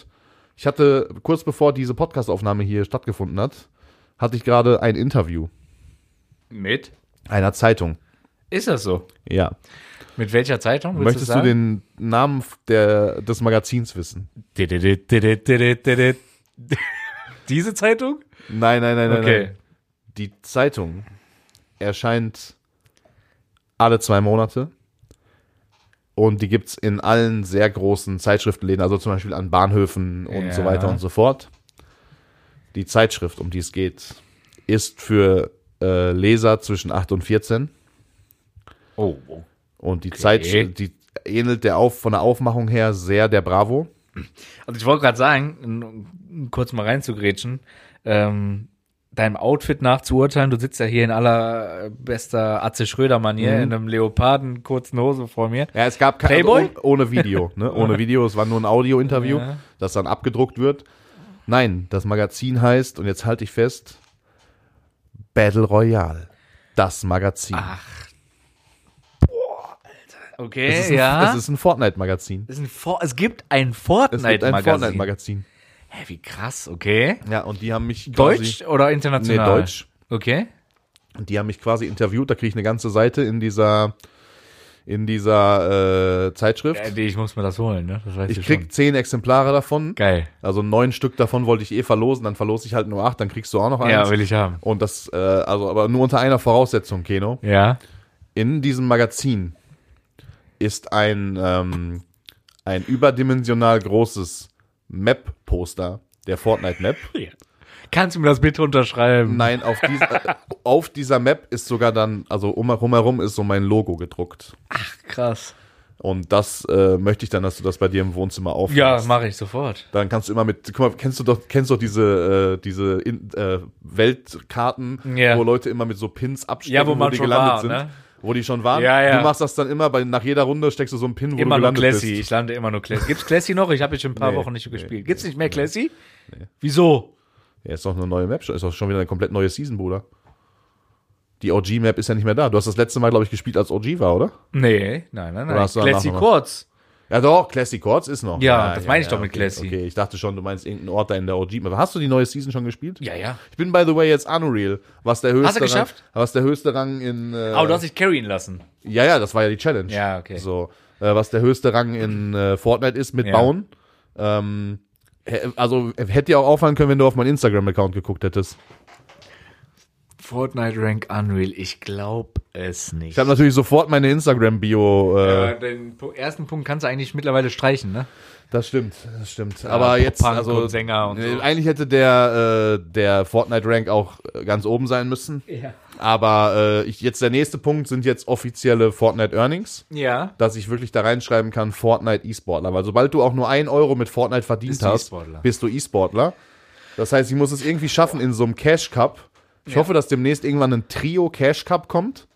ich hatte kurz bevor diese Podcastaufnahme hier stattgefunden hat, hatte ich gerade ein Interview Mit? einer Zeitung. Ist das so? Ja. Mit welcher Zeitung? Möchtest du den Namen der, des Magazins wissen? Diese Zeitung? Nein, nein, nein, nein. Okay. Nein. Die Zeitung erscheint alle zwei Monate. Und die gibt's in allen sehr großen Zeitschriftenläden, also zum Beispiel an Bahnhöfen und Ja. so weiter und so fort. Die Zeitschrift, um die es geht, ist für äh, Leser zwischen 8 und 14. Oh, oh. Und die Zeitschrift, die ähnelt der Auf, von der Aufmachung her sehr der Bravo. Also ich wollte gerade sagen, kurz mal reinzugrätschen, ähm, deinem Outfit nachzuurteilen, du sitzt ja hier in aller bester Atze Schröder-Manier Mhm. in einem Leoparden, kurzen Hose vor mir. Ja, es gab kein, Playboy? Also oh- ohne Video, ne? Ohne Video, es war nur ein Audio-Interview, Ja. das dann abgedruckt wird. Nein, das Magazin heißt, und jetzt halte ich fest, Battle Royale. Das Magazin. Ach. Boah, Alter. Okay, es, ist ein, ja. es ist ein Fortnite-Magazin. es, For es gibt ein Es gibt ein Fortnite-Magazin. Hä, wie krass, okay. Ja, und die haben mich Deutsch quasi, oder international? Nee, Deutsch. Okay. Und die haben mich quasi interviewt, da kriege ich eine ganze Seite in dieser, in dieser äh, Zeitschrift. Ja, ich muss mir das holen, ne? Das ich krieg schon. zehn Exemplare davon. Geil. Also neun Stück davon wollte ich eh verlosen, dann verlose ich halt nur acht, dann kriegst du auch noch eins. Ja, will ich haben. Und das, äh, also aber nur unter einer Voraussetzung, Keno. Ja. In diesem Magazin ist ein, ähm, ein überdimensional großes Map-Poster der Fortnite-Map. Kannst du mir das bitte unterschreiben? Nein, auf, dies, äh, auf dieser Map ist sogar dann, also um herum ist so mein Logo gedruckt. Krass. Und das äh, möchte ich dann, dass du das bei dir im Wohnzimmer Ja, aufhängst. mache ich sofort. Dann kannst du immer mit, guck mal, kennst du doch, kennst du doch diese, äh, diese in, äh, Weltkarten, Ja. wo Leute immer mit so Pins abstecken, Ja, wo man die gelandet war, sind. ne? Wo die schon waren. Ja, ja. Du machst das dann immer, bei, nach jeder Runde steckst du so einen Pin, wo Immer du nur gelandet Classy. bist. Ich lande immer nur Classy. Gibt's Classy noch? Ich habe jetzt schon ein paar Nee, Wochen nicht nee, gespielt. Gibt's nicht mehr Classy? Wieso? Ja, ist doch eine neue Map, ist doch schon wieder eine komplett neue Season, Bruder. Die OG-Map ist ja nicht mehr da. Du hast das letzte Mal, glaube ich, gespielt, als OG war, oder? Nee, nein, nein, nein. Classy kurz. Ja, doch, Classic Chords ist noch. Ja, das meine ich doch mit okay, Classy. Okay, ich dachte schon, du meinst irgendeinen Ort da in der OG-Map. Hast du die neue Season schon gespielt? Ja, ja. Ich bin, by the way, jetzt Unreal, was der höchste Hast du geschafft? Rang, was der höchste Rang in, äh, Aber du hast dich carryen lassen. ja, ja, das war ja die Challenge. Ja, okay. So, äh, was der höchste Rang in äh, Fortnite ist mit Ja. Bauen. Ähm, hä- also, hätte dir auch auffallen können, wenn du auf meinen Instagram-Account geguckt hättest. Fortnite Rank Unreal. Ich glaube es nicht. Ich habe natürlich sofort meine Instagram-Bio, äh, äh, den ersten Punkt kannst du eigentlich mittlerweile streichen, ne? das stimmt, das stimmt. Aber jetzt, also, und Sänger und äh, so. eigentlich hätte der, äh, der Fortnite-Rank auch äh, ganz oben sein müssen. Ja. Aber äh, ich, jetzt der nächste Punkt sind jetzt offizielle Fortnite-Earnings. Ja. dass ich wirklich da reinschreiben kann, Fortnite E-Sportler. Weil sobald du auch nur ein Euro mit Fortnite verdient Bist hast, E-Sportler. bist du E-Sportler. Das heißt, ich muss es irgendwie schaffen in so einem Cash Cup. Ich hoffe, dass demnächst irgendwann ein Trio Cash Cup kommt.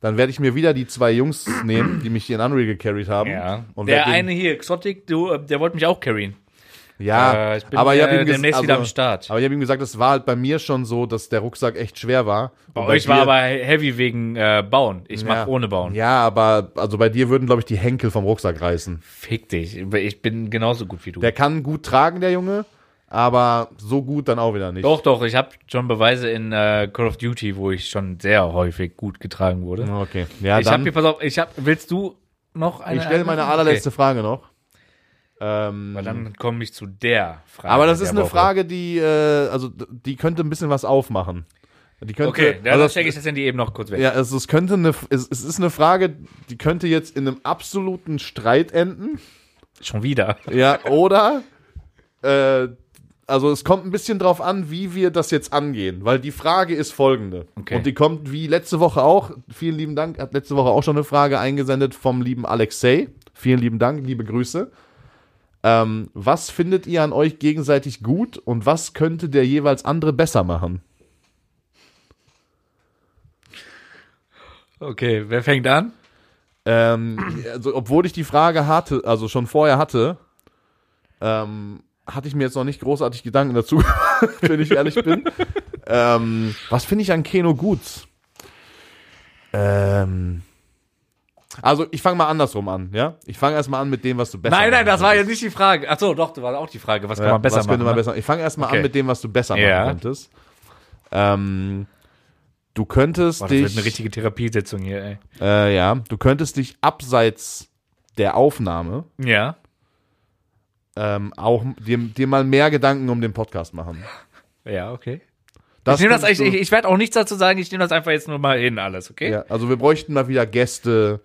Dann werde ich mir wieder die zwei Jungs nehmen, die mich hier in Unreal gecarried haben. Ja. Der eine hier, Exotic, du, äh, der wollte mich auch carryen. Ja, Äh, ich bin, aber ich habe äh, ihm, ges- demnächst wieder am Start. aber ich hab ihm gesagt, es war halt bei mir schon so, dass der Rucksack echt schwer war. Bei Und euch war aber heavy wegen äh, Bauen. Ich ja, ohne Bauen. Ja, aber also bei dir würden, glaube ich, die Henkel vom Rucksack reißen. Fick dich. Ich bin genauso gut wie du. Der kann gut tragen, der Junge, aber so gut dann auch wieder nicht. doch, doch, ich habe schon Beweise in äh, Call of Duty, wo ich schon sehr häufig gut getragen wurde. Okay. Ja, ich habe hier, pass auf, ich hab, willst du noch eine? ich stelle meine eine- allerletzte Frage noch. Ähm, Okay, dann komme ich zu der Frage. aber das ist eine Woche. Frage, die, äh, also die könnte ein bisschen was aufmachen. Die könnte, Okay, also dann das, stecke ich das Handy eben noch kurz weg. ja, also es könnte eine, es, es ist eine Frage, die könnte jetzt in einem absoluten Streit enden. Schon wieder. Ja, oder, äh, also es kommt ein bisschen drauf an, wie wir das jetzt angehen, weil die Frage ist folgende. Okay. Und die kommt wie letzte Woche auch. Vielen lieben Dank, hat letzte Woche auch schon eine Frage eingesendet vom lieben Alexei. Vielen lieben Dank, liebe Grüße. Ähm, was findet ihr an euch gegenseitig gut und was könnte der jeweils andere besser machen? Okay, wer fängt an? Ähm, also, obwohl ich die Frage hatte, also schon vorher hatte, ähm, hatte ich mir jetzt noch nicht großartig Gedanken dazu, wenn ich ehrlich bin. ähm, was finde ich an Keno gut? Ähm, also, ich fange mal andersrum an, ja? Ich fange erstmal an mit dem, was du besser Nein, nein, das war jetzt nicht die Frage. Ach so, doch, das war auch die Frage. Was kann Ja, man besser was machen? man ne? besser? Ich fange erstmal Okay. an mit dem, was du besser Ja. machen könntest. Ähm, du könntest Boah, das wird dich. eine richtige Therapiesitzung hier, ey. Äh, ja, du könntest dich abseits der Aufnahme Ja. Ähm, auch dir, dir mal mehr Gedanken um den Podcast machen. Ja, okay. ich nehme das, ich, ich, ich werde auch nichts dazu sagen, ich nehme das einfach jetzt nur mal hin, alles, okay? Ja, also wir bräuchten mal wieder Gäste,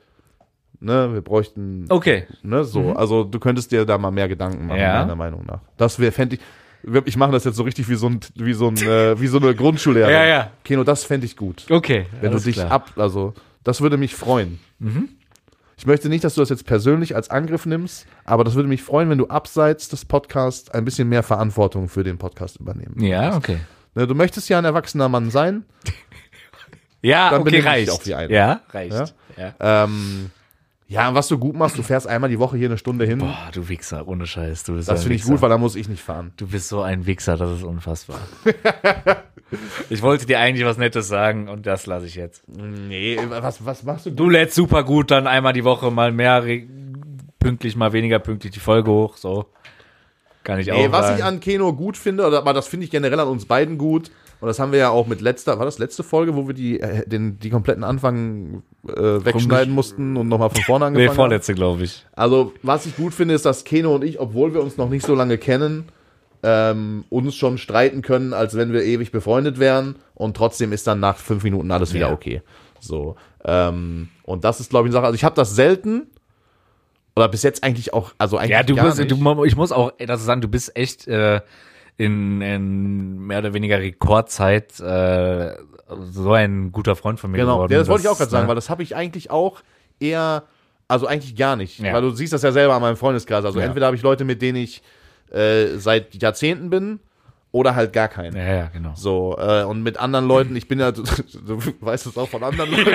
ne, wir bräuchten, Okay. ne, so, also du könntest dir da mal mehr Gedanken machen, Mhm. Ja. meiner Meinung nach. Das wäre, fände ich, ich mache das jetzt so richtig wie so ein, wie so ein, äh, wie so eine Grundschullehrerin. Ja, ja. Keno, das fände ich gut. Okay. Wenn du dich klar. Mhm. ab, also, das würde mich freuen. Ich möchte nicht, dass du das jetzt persönlich als Angriff nimmst, aber das würde mich freuen, wenn du abseits des Podcasts ein bisschen mehr Verantwortung für den Podcast übernehmen. Ja, okay. Ne, du möchtest ja ein erwachsener Mann sein. Ja, Dann okay, reicht. Ja, reicht. Ja? Ähm, ja, und was du gut machst, du fährst einmal die Woche hier eine Stunde hin. Boah, du Wichser, ohne Scheiß. Du bist das finde ich gut, weil da muss ich nicht fahren. Du bist so ein Wichser, das ist unfassbar. ich wollte dir eigentlich was Nettes sagen und das lasse ich jetzt. Nee, was, was machst du? Du lädst super gut dann einmal die Woche mal mehr pünktlich, mal weniger pünktlich die Folge hoch, so. Kann ich Nee, auch was sagen. ich an Keno gut finde, oder das finde ich generell an uns beiden gut, und das haben wir ja auch mit letzter, war das letzte Folge, wo wir die, äh, den, die kompletten Anfang äh, wegschneiden mussten und nochmal von vorne angefangen nee, vorletzte, glaube ich. Also, was ich gut finde, ist, dass Keno und ich, obwohl wir uns noch nicht so lange kennen, ähm, uns schon streiten können, als wenn wir ewig befreundet wären. Und trotzdem ist dann nach fünf Minuten alles wieder Ja. okay. So. Ähm, und das ist, glaube ich, eine Sache. Also, ich habe das selten. Oder bis jetzt eigentlich auch, also eigentlich Ja, du bist, du, ich muss auch dazu sagen, du bist echt äh, in, in mehr oder weniger Rekordzeit äh, so ein guter Freund von mir Genau, geworden. ja, das wollte ich auch gerade sagen, ne? weil das habe ich eigentlich auch eher, also eigentlich gar nicht. Ja. Weil du siehst das ja selber an meinem Freundeskreis. Also Ja. entweder habe ich Leute, mit denen ich äh, seit Jahrzehnten bin, oder halt gar keinen. Ja, ja, genau. So, äh, und mit anderen Leuten, ich bin ja, du, du weißt es auch von anderen Leuten,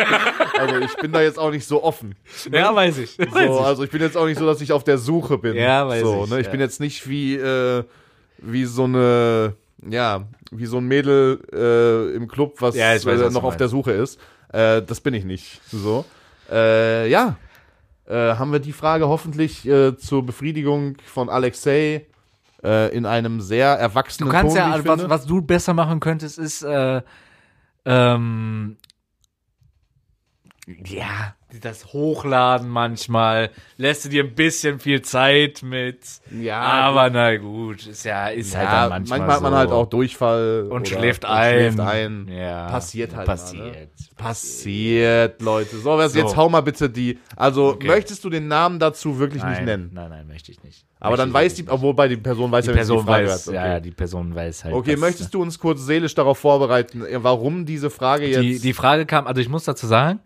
also ich bin da jetzt auch nicht so offen. Ja, weiß ich. So, also ich bin jetzt auch nicht so, dass ich auf der Suche bin. Ja, weiß so, ich, Ne? Ich ja. bin jetzt nicht wie, äh, wie so eine, ja, wie so ein Mädel äh, im Club, was, Ja, weiß, äh, was noch auf der Suche ist. Äh, das bin ich nicht. So. Äh, ja. Äh, haben wir die Frage hoffentlich zur Befriedigung von Alexei in einem sehr erwachsenen Du kannst Ton, ja, was, was du besser machen könntest, ist, äh, ähm, ja, das Hochladen manchmal, lässt du dir ein bisschen viel Zeit mit. Ja, aber na gut, ist ja, ist halt Ja, dann manchmal, manchmal hat man so. halt auch Durchfall und schläft und ein. Schläft ein. Ja, Passiert halt Passiert. Mal, ne? Passiert, Leute. So, was So. jetzt hau mal bitte die. Also, Okay. möchtest du den Namen dazu wirklich Nein, nicht nennen? Nein, nein, möchte ich nicht. Aber dann weiß die, obwohl bei die Person weiß Die ja, Person die Frage weiß, Okay, ja, die Person weiß halt. okay möchtest du uns kurz seelisch darauf vorbereiten, warum diese Frage jetzt. die, die Frage kam, also ich muss dazu sagen,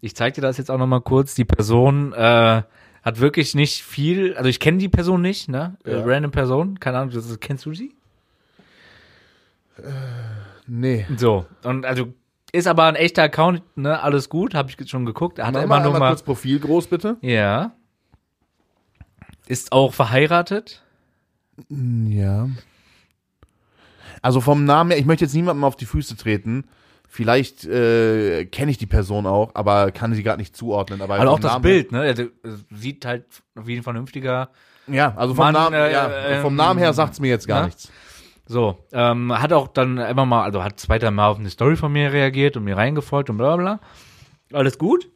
ich zeige dir das jetzt auch nochmal kurz, die Person äh, hat wirklich nicht viel, also ich kenne die Person nicht, ne? Äh, Ja. Random Person, keine Ahnung, das, kennst du sie? nee. So, und also ist aber ein echter Account, ne? Alles gut, habe ich schon geguckt. Er hat Mach immer mal nur mal. kurz Profil groß, bitte. Ja. Ist auch verheiratet. Ja. Also vom Namen her, ich möchte jetzt niemandem auf die Füße treten. Vielleicht äh, kenne ich die Person auch, aber kann sie gerade nicht zuordnen. Aber Also vom auch das Namen Bild, ne? Also, sieht halt wie ein vernünftiger. Ja, also vom Mann, Namen, äh, ja, vom ähm, Namen her sagt's mir jetzt gar ne? nichts. So, ähm, hat auch dann immer mal, also hat zwei, drei Mal auf eine Story von mir reagiert und mir reingefolgt und bla bla. bla. Alles gut.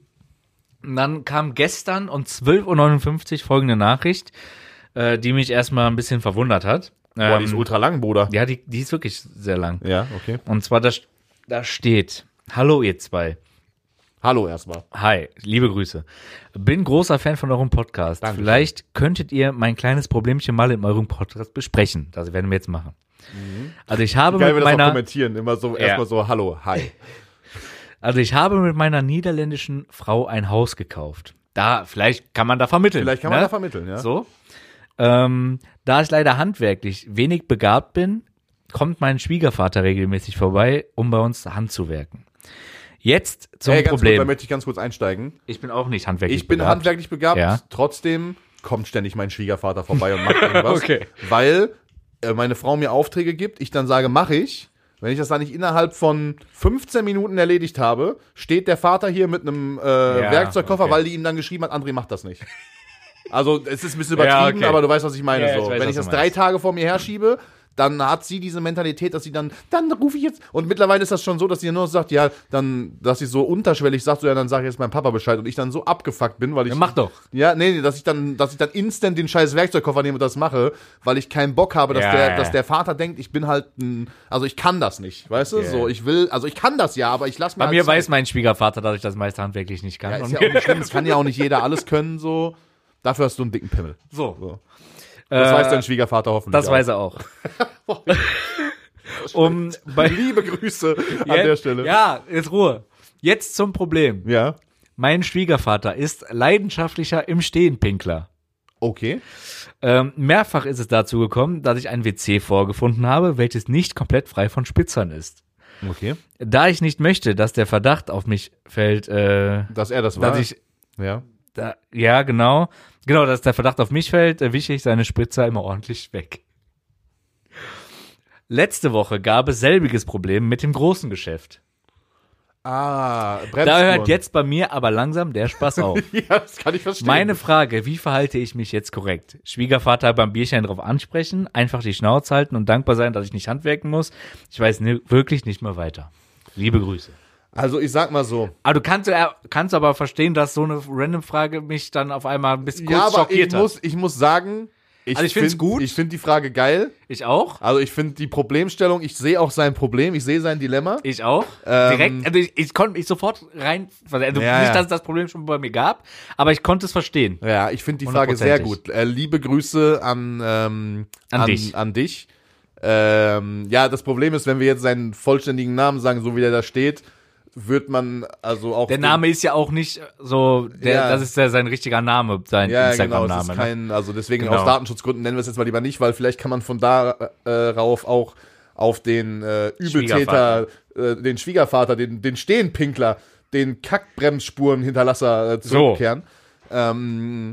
Und dann kam gestern um 12.59 Uhr folgende Nachricht, äh, die mich erstmal ein bisschen verwundert hat. Boah, die ist Ähm, ultra lang, Bruder. ja, die, die ist wirklich sehr lang. Ja, okay. Und zwar, da, da steht, Hallo ihr zwei. Hallo erstmal. Hi, liebe Grüße. Bin großer Fan von eurem Podcast. Dankeschön. Vielleicht könntet ihr mein kleines Problemchen mal in eurem Podcast besprechen. Das werden wir jetzt machen. Also ich habe Mhm. Geil, mit meiner, kommentieren. Immer so, erstmal so, hallo, hi. also ich habe mit meiner niederländischen Frau ein Haus gekauft. Da, vielleicht kann man da vermitteln. Vielleicht kann man ne? da vermitteln, ja. So. Ähm, da ich leider handwerklich wenig begabt bin, kommt mein Schwiegervater regelmäßig vorbei, um bei uns handzuwerken. Jetzt zum Hey, ganz kurz, da Problem. möchte ich ganz kurz einsteigen. ich bin auch nicht handwerklich Ich bin begabt. handwerklich begabt, Ja. trotzdem kommt ständig mein Schwiegervater vorbei und macht irgendwas. Okay. Weil äh, meine Frau mir Aufträge gibt, ich dann sage, mache ich. Wenn ich das dann nicht innerhalb von 15 Minuten erledigt habe, steht der Vater hier mit einem äh, Werkzeugkoffer, okay. weil die ihm dann geschrieben hat, André, mach das nicht. Also es ist ein bisschen Ja, übertrieben, okay. aber du weißt, was ich meine. Ja, ich so. weiß, Wenn ich das drei. Tage vor mir herschiebe, dann hat sie diese Mentalität, dass sie dann, dann rufe ich jetzt. Und mittlerweile ist das schon so, dass sie nur sagt, ja, dann, dass sie so unterschwellig sagt, so, ja, dann sage ich jetzt meinem Papa Bescheid und ich dann so abgefuckt bin, weil ich. Ja, mach doch. Ja, nee, nee, dass ich dann, dass ich dann instant den scheiß Werkzeugkoffer nehme und das mache, weil ich keinen Bock habe, dass Ja, der, ja. dass der Vater denkt, ich bin halt ein, also ich kann das nicht, weißt du? Ja. So, ich will, also ich kann das ja, aber ich lass mir Bei halt mir Zeit. weiß mein Schwiegervater, dass ich das meiste handwerklich nicht kann. Ja, ist ja auch nicht schlimm, es kann ja auch nicht jeder alles können, so. Dafür hast du einen dicken Pimmel. so. So. Das Äh, weiß dein Schwiegervater hoffentlich. Das weiß er auch. um bei Liebe Grüße an Jetzt- der Stelle. Ja, jetzt Ruhe. Jetzt zum Problem. Ja. Mein Schwiegervater ist leidenschaftlicher im Stehenpinkler. Okay. Ähm, mehrfach ist es dazu gekommen, dass ich ein WC vorgefunden habe, welches nicht komplett frei von Spitzern ist. Okay. Da ich nicht möchte, dass der Verdacht auf mich fällt, äh, Dass er das war. dass ich, ja. da, ja, genau, genau, dass der Verdacht auf mich fällt, äh, wische ich seine Spritzer immer ordentlich weg. Letzte Woche gab es selbiges Problem mit dem großen Geschäft. Ah, Da hört jetzt bei mir aber langsam der Spaß auf. Ja, das kann ich verstehen. Meine Frage, wie verhalte ich mich jetzt korrekt? Schwiegervater beim Bierchen drauf ansprechen, einfach die Schnauze halten und dankbar sein, dass ich nicht handwerken muss. Ich weiß ni- wirklich nicht mehr weiter. Liebe Grüße. Also ich sag mal so. Aber du kannst, kannst aber verstehen, dass so eine random Frage mich dann auf einmal ein bisschen kurz ja, aber schockiert ich muss, ich muss sagen, ich, Also ich find's find- gut. Ich finde die Frage geil. hat. Ich auch. Also ich finde die Problemstellung, ich sehe auch sein Problem, ich sehe sein Dilemma. Ich auch. Ähm, Direkt, also ich, ich konnte mich sofort rein, also Ja, nicht, dass es das Problem schon bei mir gab, aber ich konnte es verstehen. Ja, ich finde die Frage sehr gut. Äh, liebe Grüße an, ähm, An dich. An dich. Ähm, ja, das Problem ist, wenn wir jetzt seinen vollständigen Namen sagen, so wie der da steht, wird man also auch. Der Name ist ja auch nicht so, der, Ja. das ist ja sein richtiger Name, sein Ja, genau, Instagram-Name. ne? kein, also deswegen Genau. aus Datenschutzgründen nennen wir es jetzt mal lieber nicht, weil vielleicht kann man von darauf auch auf den äh, Übeltäter, äh, den Schwiegervater, den, den Stehenpinkler, den Kackbremsspurenhinterlasser äh, zurückkehren. Ähm,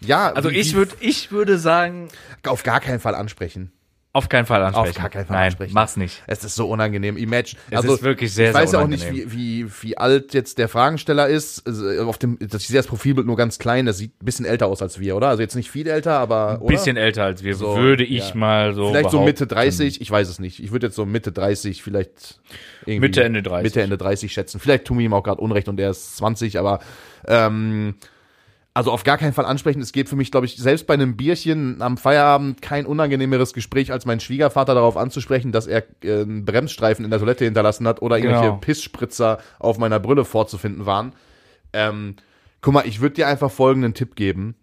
ja, Also ich würde, ich würde sagen, auf gar keinen Fall ansprechen. Auf keinen Fall ansprechen. Auf gar keinen Fall Nein, ansprechen. mach's nicht. Es ist so unangenehm. Imagine. Es also, ist wirklich sehr, ich weiß sehr ja auch nicht, wie, wie, wie alt jetzt der Fragensteller ist. Also, auf dem, das, ich sehe das Profilbild nur ganz klein. Das sieht ein bisschen älter aus als wir, oder? Also jetzt nicht viel älter, aber. Ein bisschen älter als wir, So, würde ich ja. mal so Vielleicht so. Mitte 30, ich weiß es nicht. Ich würde jetzt so Mitte 30, vielleicht irgendwie Mitte, Ende 30. Mitte, Ende 30 schätzen. Vielleicht tun wir ihm auch gerade Unrecht und er ist 20, aber ähm, also auf gar keinen Fall ansprechen. Es geht für mich, glaube ich, selbst bei einem Bierchen am Feierabend kein unangenehmeres Gespräch, als meinen Schwiegervater darauf anzusprechen, dass er äh, einen Bremsstreifen in der Toilette hinterlassen hat oder irgendwelche Genau. Pissspritzer auf meiner Brille vorzufinden waren. Ähm, guck mal, ich würde dir einfach folgenden Tipp geben.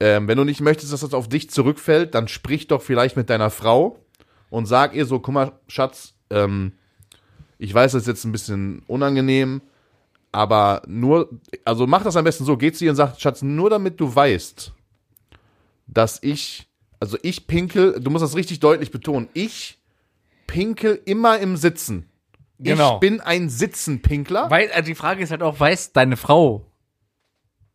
Ähm, wenn du nicht möchtest, dass das auf dich zurückfällt, dann sprich doch vielleicht mit deiner Frau und sag ihr so, guck mal, Schatz, ähm, ich weiß, das ist jetzt ein bisschen unangenehm, aber nur, also mach das am besten so, geht zu ihr und sagt, Schatz, nur damit du weißt, dass ich, also ich pinkel, du musst das richtig deutlich betonen, ich pinkel immer im Sitzen. Genau. Ich bin ein Sitzenpinkler. Weil, also die Frage ist halt auch, weiß deine Frau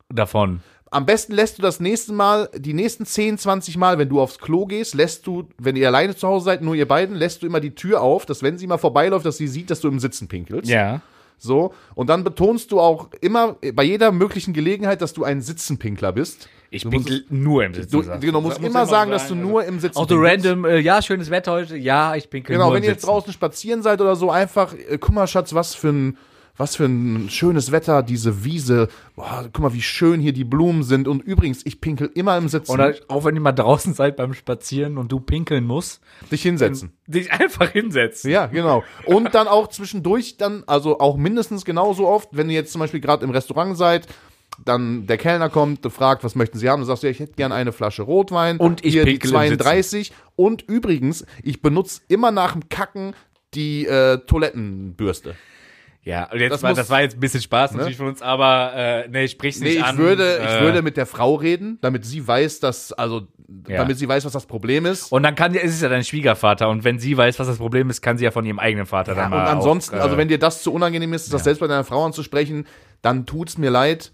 davon? Am besten lässt du das nächste Mal, die nächsten 10, 20 Mal, wenn du aufs Klo gehst, lässt du, wenn ihr alleine zu Hause seid, nur ihr beiden, lässt du immer die Tür auf, dass wenn sie mal vorbeiläuft, dass sie sieht, dass du im Sitzen pinkelst. Ja. So. Und dann betonst du auch immer bei jeder möglichen Gelegenheit, dass du ein Sitzenpinkler bist. Ich Du bin musst- nur im Sitzen. Du, genau, du. musst Muss immer sagen, dass du also- nur im Sitzen Auch pinkelst. random, äh, ja, schönes Wetter heute, ja, ich pinkel Genau, nur wenn ihr jetzt draußen spazieren seid oder so, einfach, äh, guck mal, Schatz, was für ein, was für ein schönes Wetter, diese Wiese. Boah, guck mal, wie schön hier die Blumen sind. Und übrigens, ich pinkel immer im Sitzen. Oder auch wenn ihr mal draußen seid beim Spazieren und du pinkeln musst, dich hinsetzen. dich einfach hinsetzen. Ja, genau. Und dann auch zwischendurch dann, also auch mindestens genauso oft, wenn ihr jetzt zum Beispiel gerade im Restaurant seid, dann der Kellner kommt, fragt, was möchten Sie haben? Du sagst, ja, ich hätte gerne eine Flasche Rotwein. Und ich Hier die pinkel im Sitzen. 32. Und übrigens, ich benutze immer nach dem Kacken die äh, Toilettenbürste. Ja, und jetzt Das war, muss- das war jetzt ein bisschen Spaß natürlich von uns, aber äh, nee, sprich's Nee, nicht ich an. würde, äh, ich würde mit der Frau reden, damit sie weiß, dass, also, Ja. damit sie weiß, was das Problem ist. Und dann kann es ist ja dein Schwiegervater und wenn sie weiß, was das Problem ist, kann sie ja von ihrem eigenen Vater Ja, dann und mal ansonsten, auch, äh, also wenn dir das zu unangenehm ist, das selbst bei deiner Frau anzusprechen, dann tut's mir leid.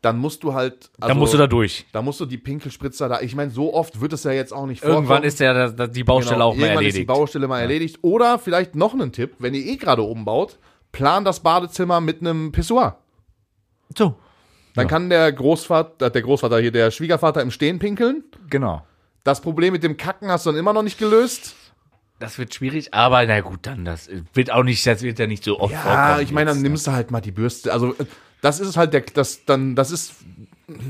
Dann musst du halt. Also, dann musst du da durch. Da musst du die Pinkelspritzer da. Ich meine, so oft wird es ja jetzt auch nicht Irgendwann vorkommen. ist ja da- da- die Baustelle Genau, auch mal irgendwann erledigt. ist die Baustelle mal erledigt. Oder vielleicht noch einen Tipp, wenn ihr eh gerade umbaut, plan das Badezimmer mit einem Pissoir. so. Dann kann der Großvater, der Großvater hier, der Schwiegervater im Stehen pinkeln. Genau. Das Problem mit dem Kacken hast du dann immer noch nicht gelöst. Das wird schwierig, aber na gut, dann das wird auch nicht, das wird ja nicht so oft Ja, ich meine, dann jetzt, ne? nimmst du halt mal die Bürste. Also äh, das ist halt der, das dann, das ist,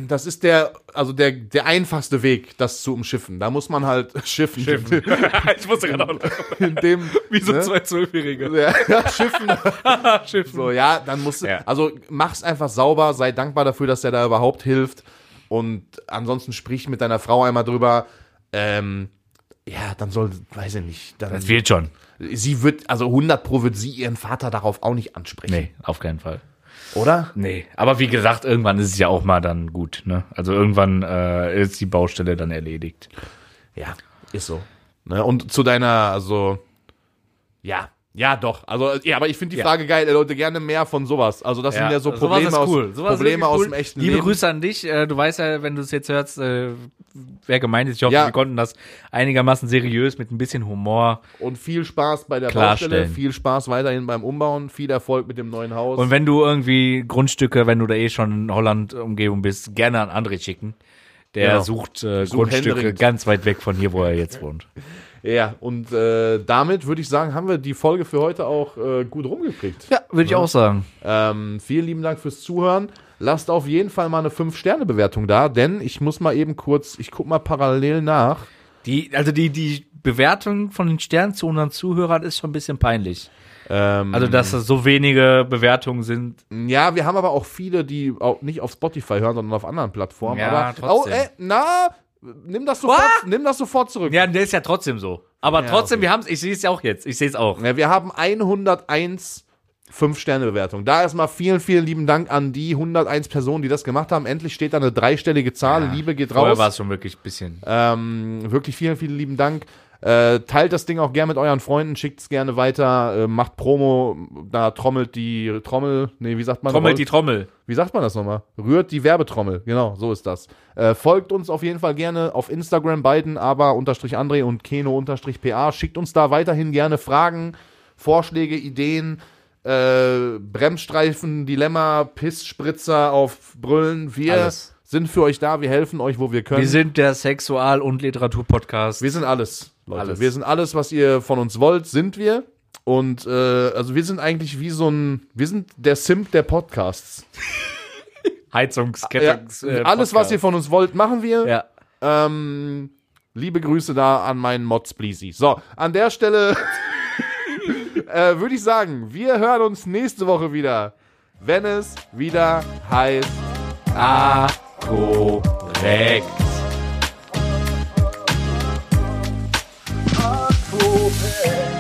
das ist der, also der, der einfachste Weg, das zu umschiffen. Da muss man halt schiffen. Schiffen. ich wusste gerade auch In dem, Wie so ne? zwei Zwölfjährige. Ja, ja, schiffen. Schiffen. So, ja, dann musst du, Ja. also mach's einfach sauber, sei dankbar dafür, dass der da überhaupt hilft. Und ansonsten sprich mit deiner Frau einmal drüber. Ähm, ja, dann soll, weiß ich nicht, dann, Das wird schon. sie wird, also 100 pro wird sie ihren Vater darauf auch nicht ansprechen. Nee, auf keinen Fall. Oder? Nee, aber wie gesagt, irgendwann ist es ja auch mal dann gut, ne? Also irgendwann äh, ist die Baustelle dann erledigt. Ja, ist so. Ne? Und zu deiner, also, ja, ja, doch. Also, ja, aber ich finde die Ja. Frage geil, Leute, gerne mehr von sowas. Also, das sind ja so sowas Probleme, aus, cool. Sowas ist Probleme wirklich aus cool. dem echten Liebe Leben. Grüße an dich. Äh, Du weißt ja, wenn du es jetzt hörst, äh, wer gemeint ist. Ich hoffe, Ja. wir konnten das einigermaßen seriös mit ein bisschen Humor. Und viel Spaß bei der. Baustelle, viel Spaß weiterhin beim Umbauen, viel Erfolg mit dem neuen Haus. Und wenn du irgendwie Grundstücke, wenn du da eh schon in Holland-Umgebung bist, gerne an André schicken. Der Genau. sucht äh, Sucht Grundstücke händeringend. ganz weit weg von hier, wo er jetzt wohnt. ja, und äh, damit würde ich sagen, haben wir die Folge für heute auch äh, gut rumgekriegt. Ja, würde ich auch sagen. Ähm, vielen lieben Dank fürs Zuhören. Lasst auf jeden Fall mal eine 5-Sterne-Bewertung da, denn ich muss mal eben kurz, ich guck mal parallel nach. Die, also die, die Bewertung von den Sternen zu unseren Zuhörern ist schon ein bisschen peinlich. Ähm, Also, dass das so wenige Bewertungen sind. Ja, wir haben aber auch viele, die auch nicht auf Spotify hören, sondern auf anderen Plattformen. Ja, aber, trotzdem. Oh, äh, na, nimm das sofort, nimm das sofort zurück. Ja, der ist ja trotzdem so. Aber Ja, trotzdem, okay. wir haben es, ich sehe es ja auch jetzt. Ich sehe es auch. Ja, wir haben 101 5-Sterne-Bewertung. Da erstmal vielen, vielen lieben Dank an die 101 Personen, die das gemacht haben. Endlich steht da eine dreistellige Zahl. Liebe geht Vorher raus. war es schon wirklich ein bisschen. Ähm, wirklich vielen, vielen lieben Dank. Äh, teilt das Ding auch gerne mit euren Freunden, schickt es gerne weiter, äh, macht Promo, da trommelt die Trommel, nee, wie sagt man? Trommelt die Trommel. Wie sagt man das nochmal? Rührt die Werbetrommel, genau, so ist das. Äh, folgt uns auf jeden Fall gerne auf Instagram, beiden, aber unterstrich André und Keno unterstrich PA. Schickt uns da weiterhin gerne Fragen, Vorschläge, Ideen, äh, Bremsstreifen, Dilemma, Pissspritzer auf Brüllen. Wir Alles. sind für euch da, wir helfen euch, wo wir können. Wir sind der Sexual- und Literatur-Podcast. Wir sind alles, Leute. Alles. Wir sind alles, was ihr von uns wollt, sind wir. Und äh, also wir sind eigentlich wie so ein, wir sind der Simp der Podcasts. Heizungs-, Ja, äh, alles, was ihr von uns wollt, machen wir. Ja. Ähm, liebe Grüße da an meinen Mods Pleasy. So, an der Stelle äh, würde ich sagen, wir hören uns nächste Woche wieder, wenn es wieder heißt. Ah, korrekt. Akku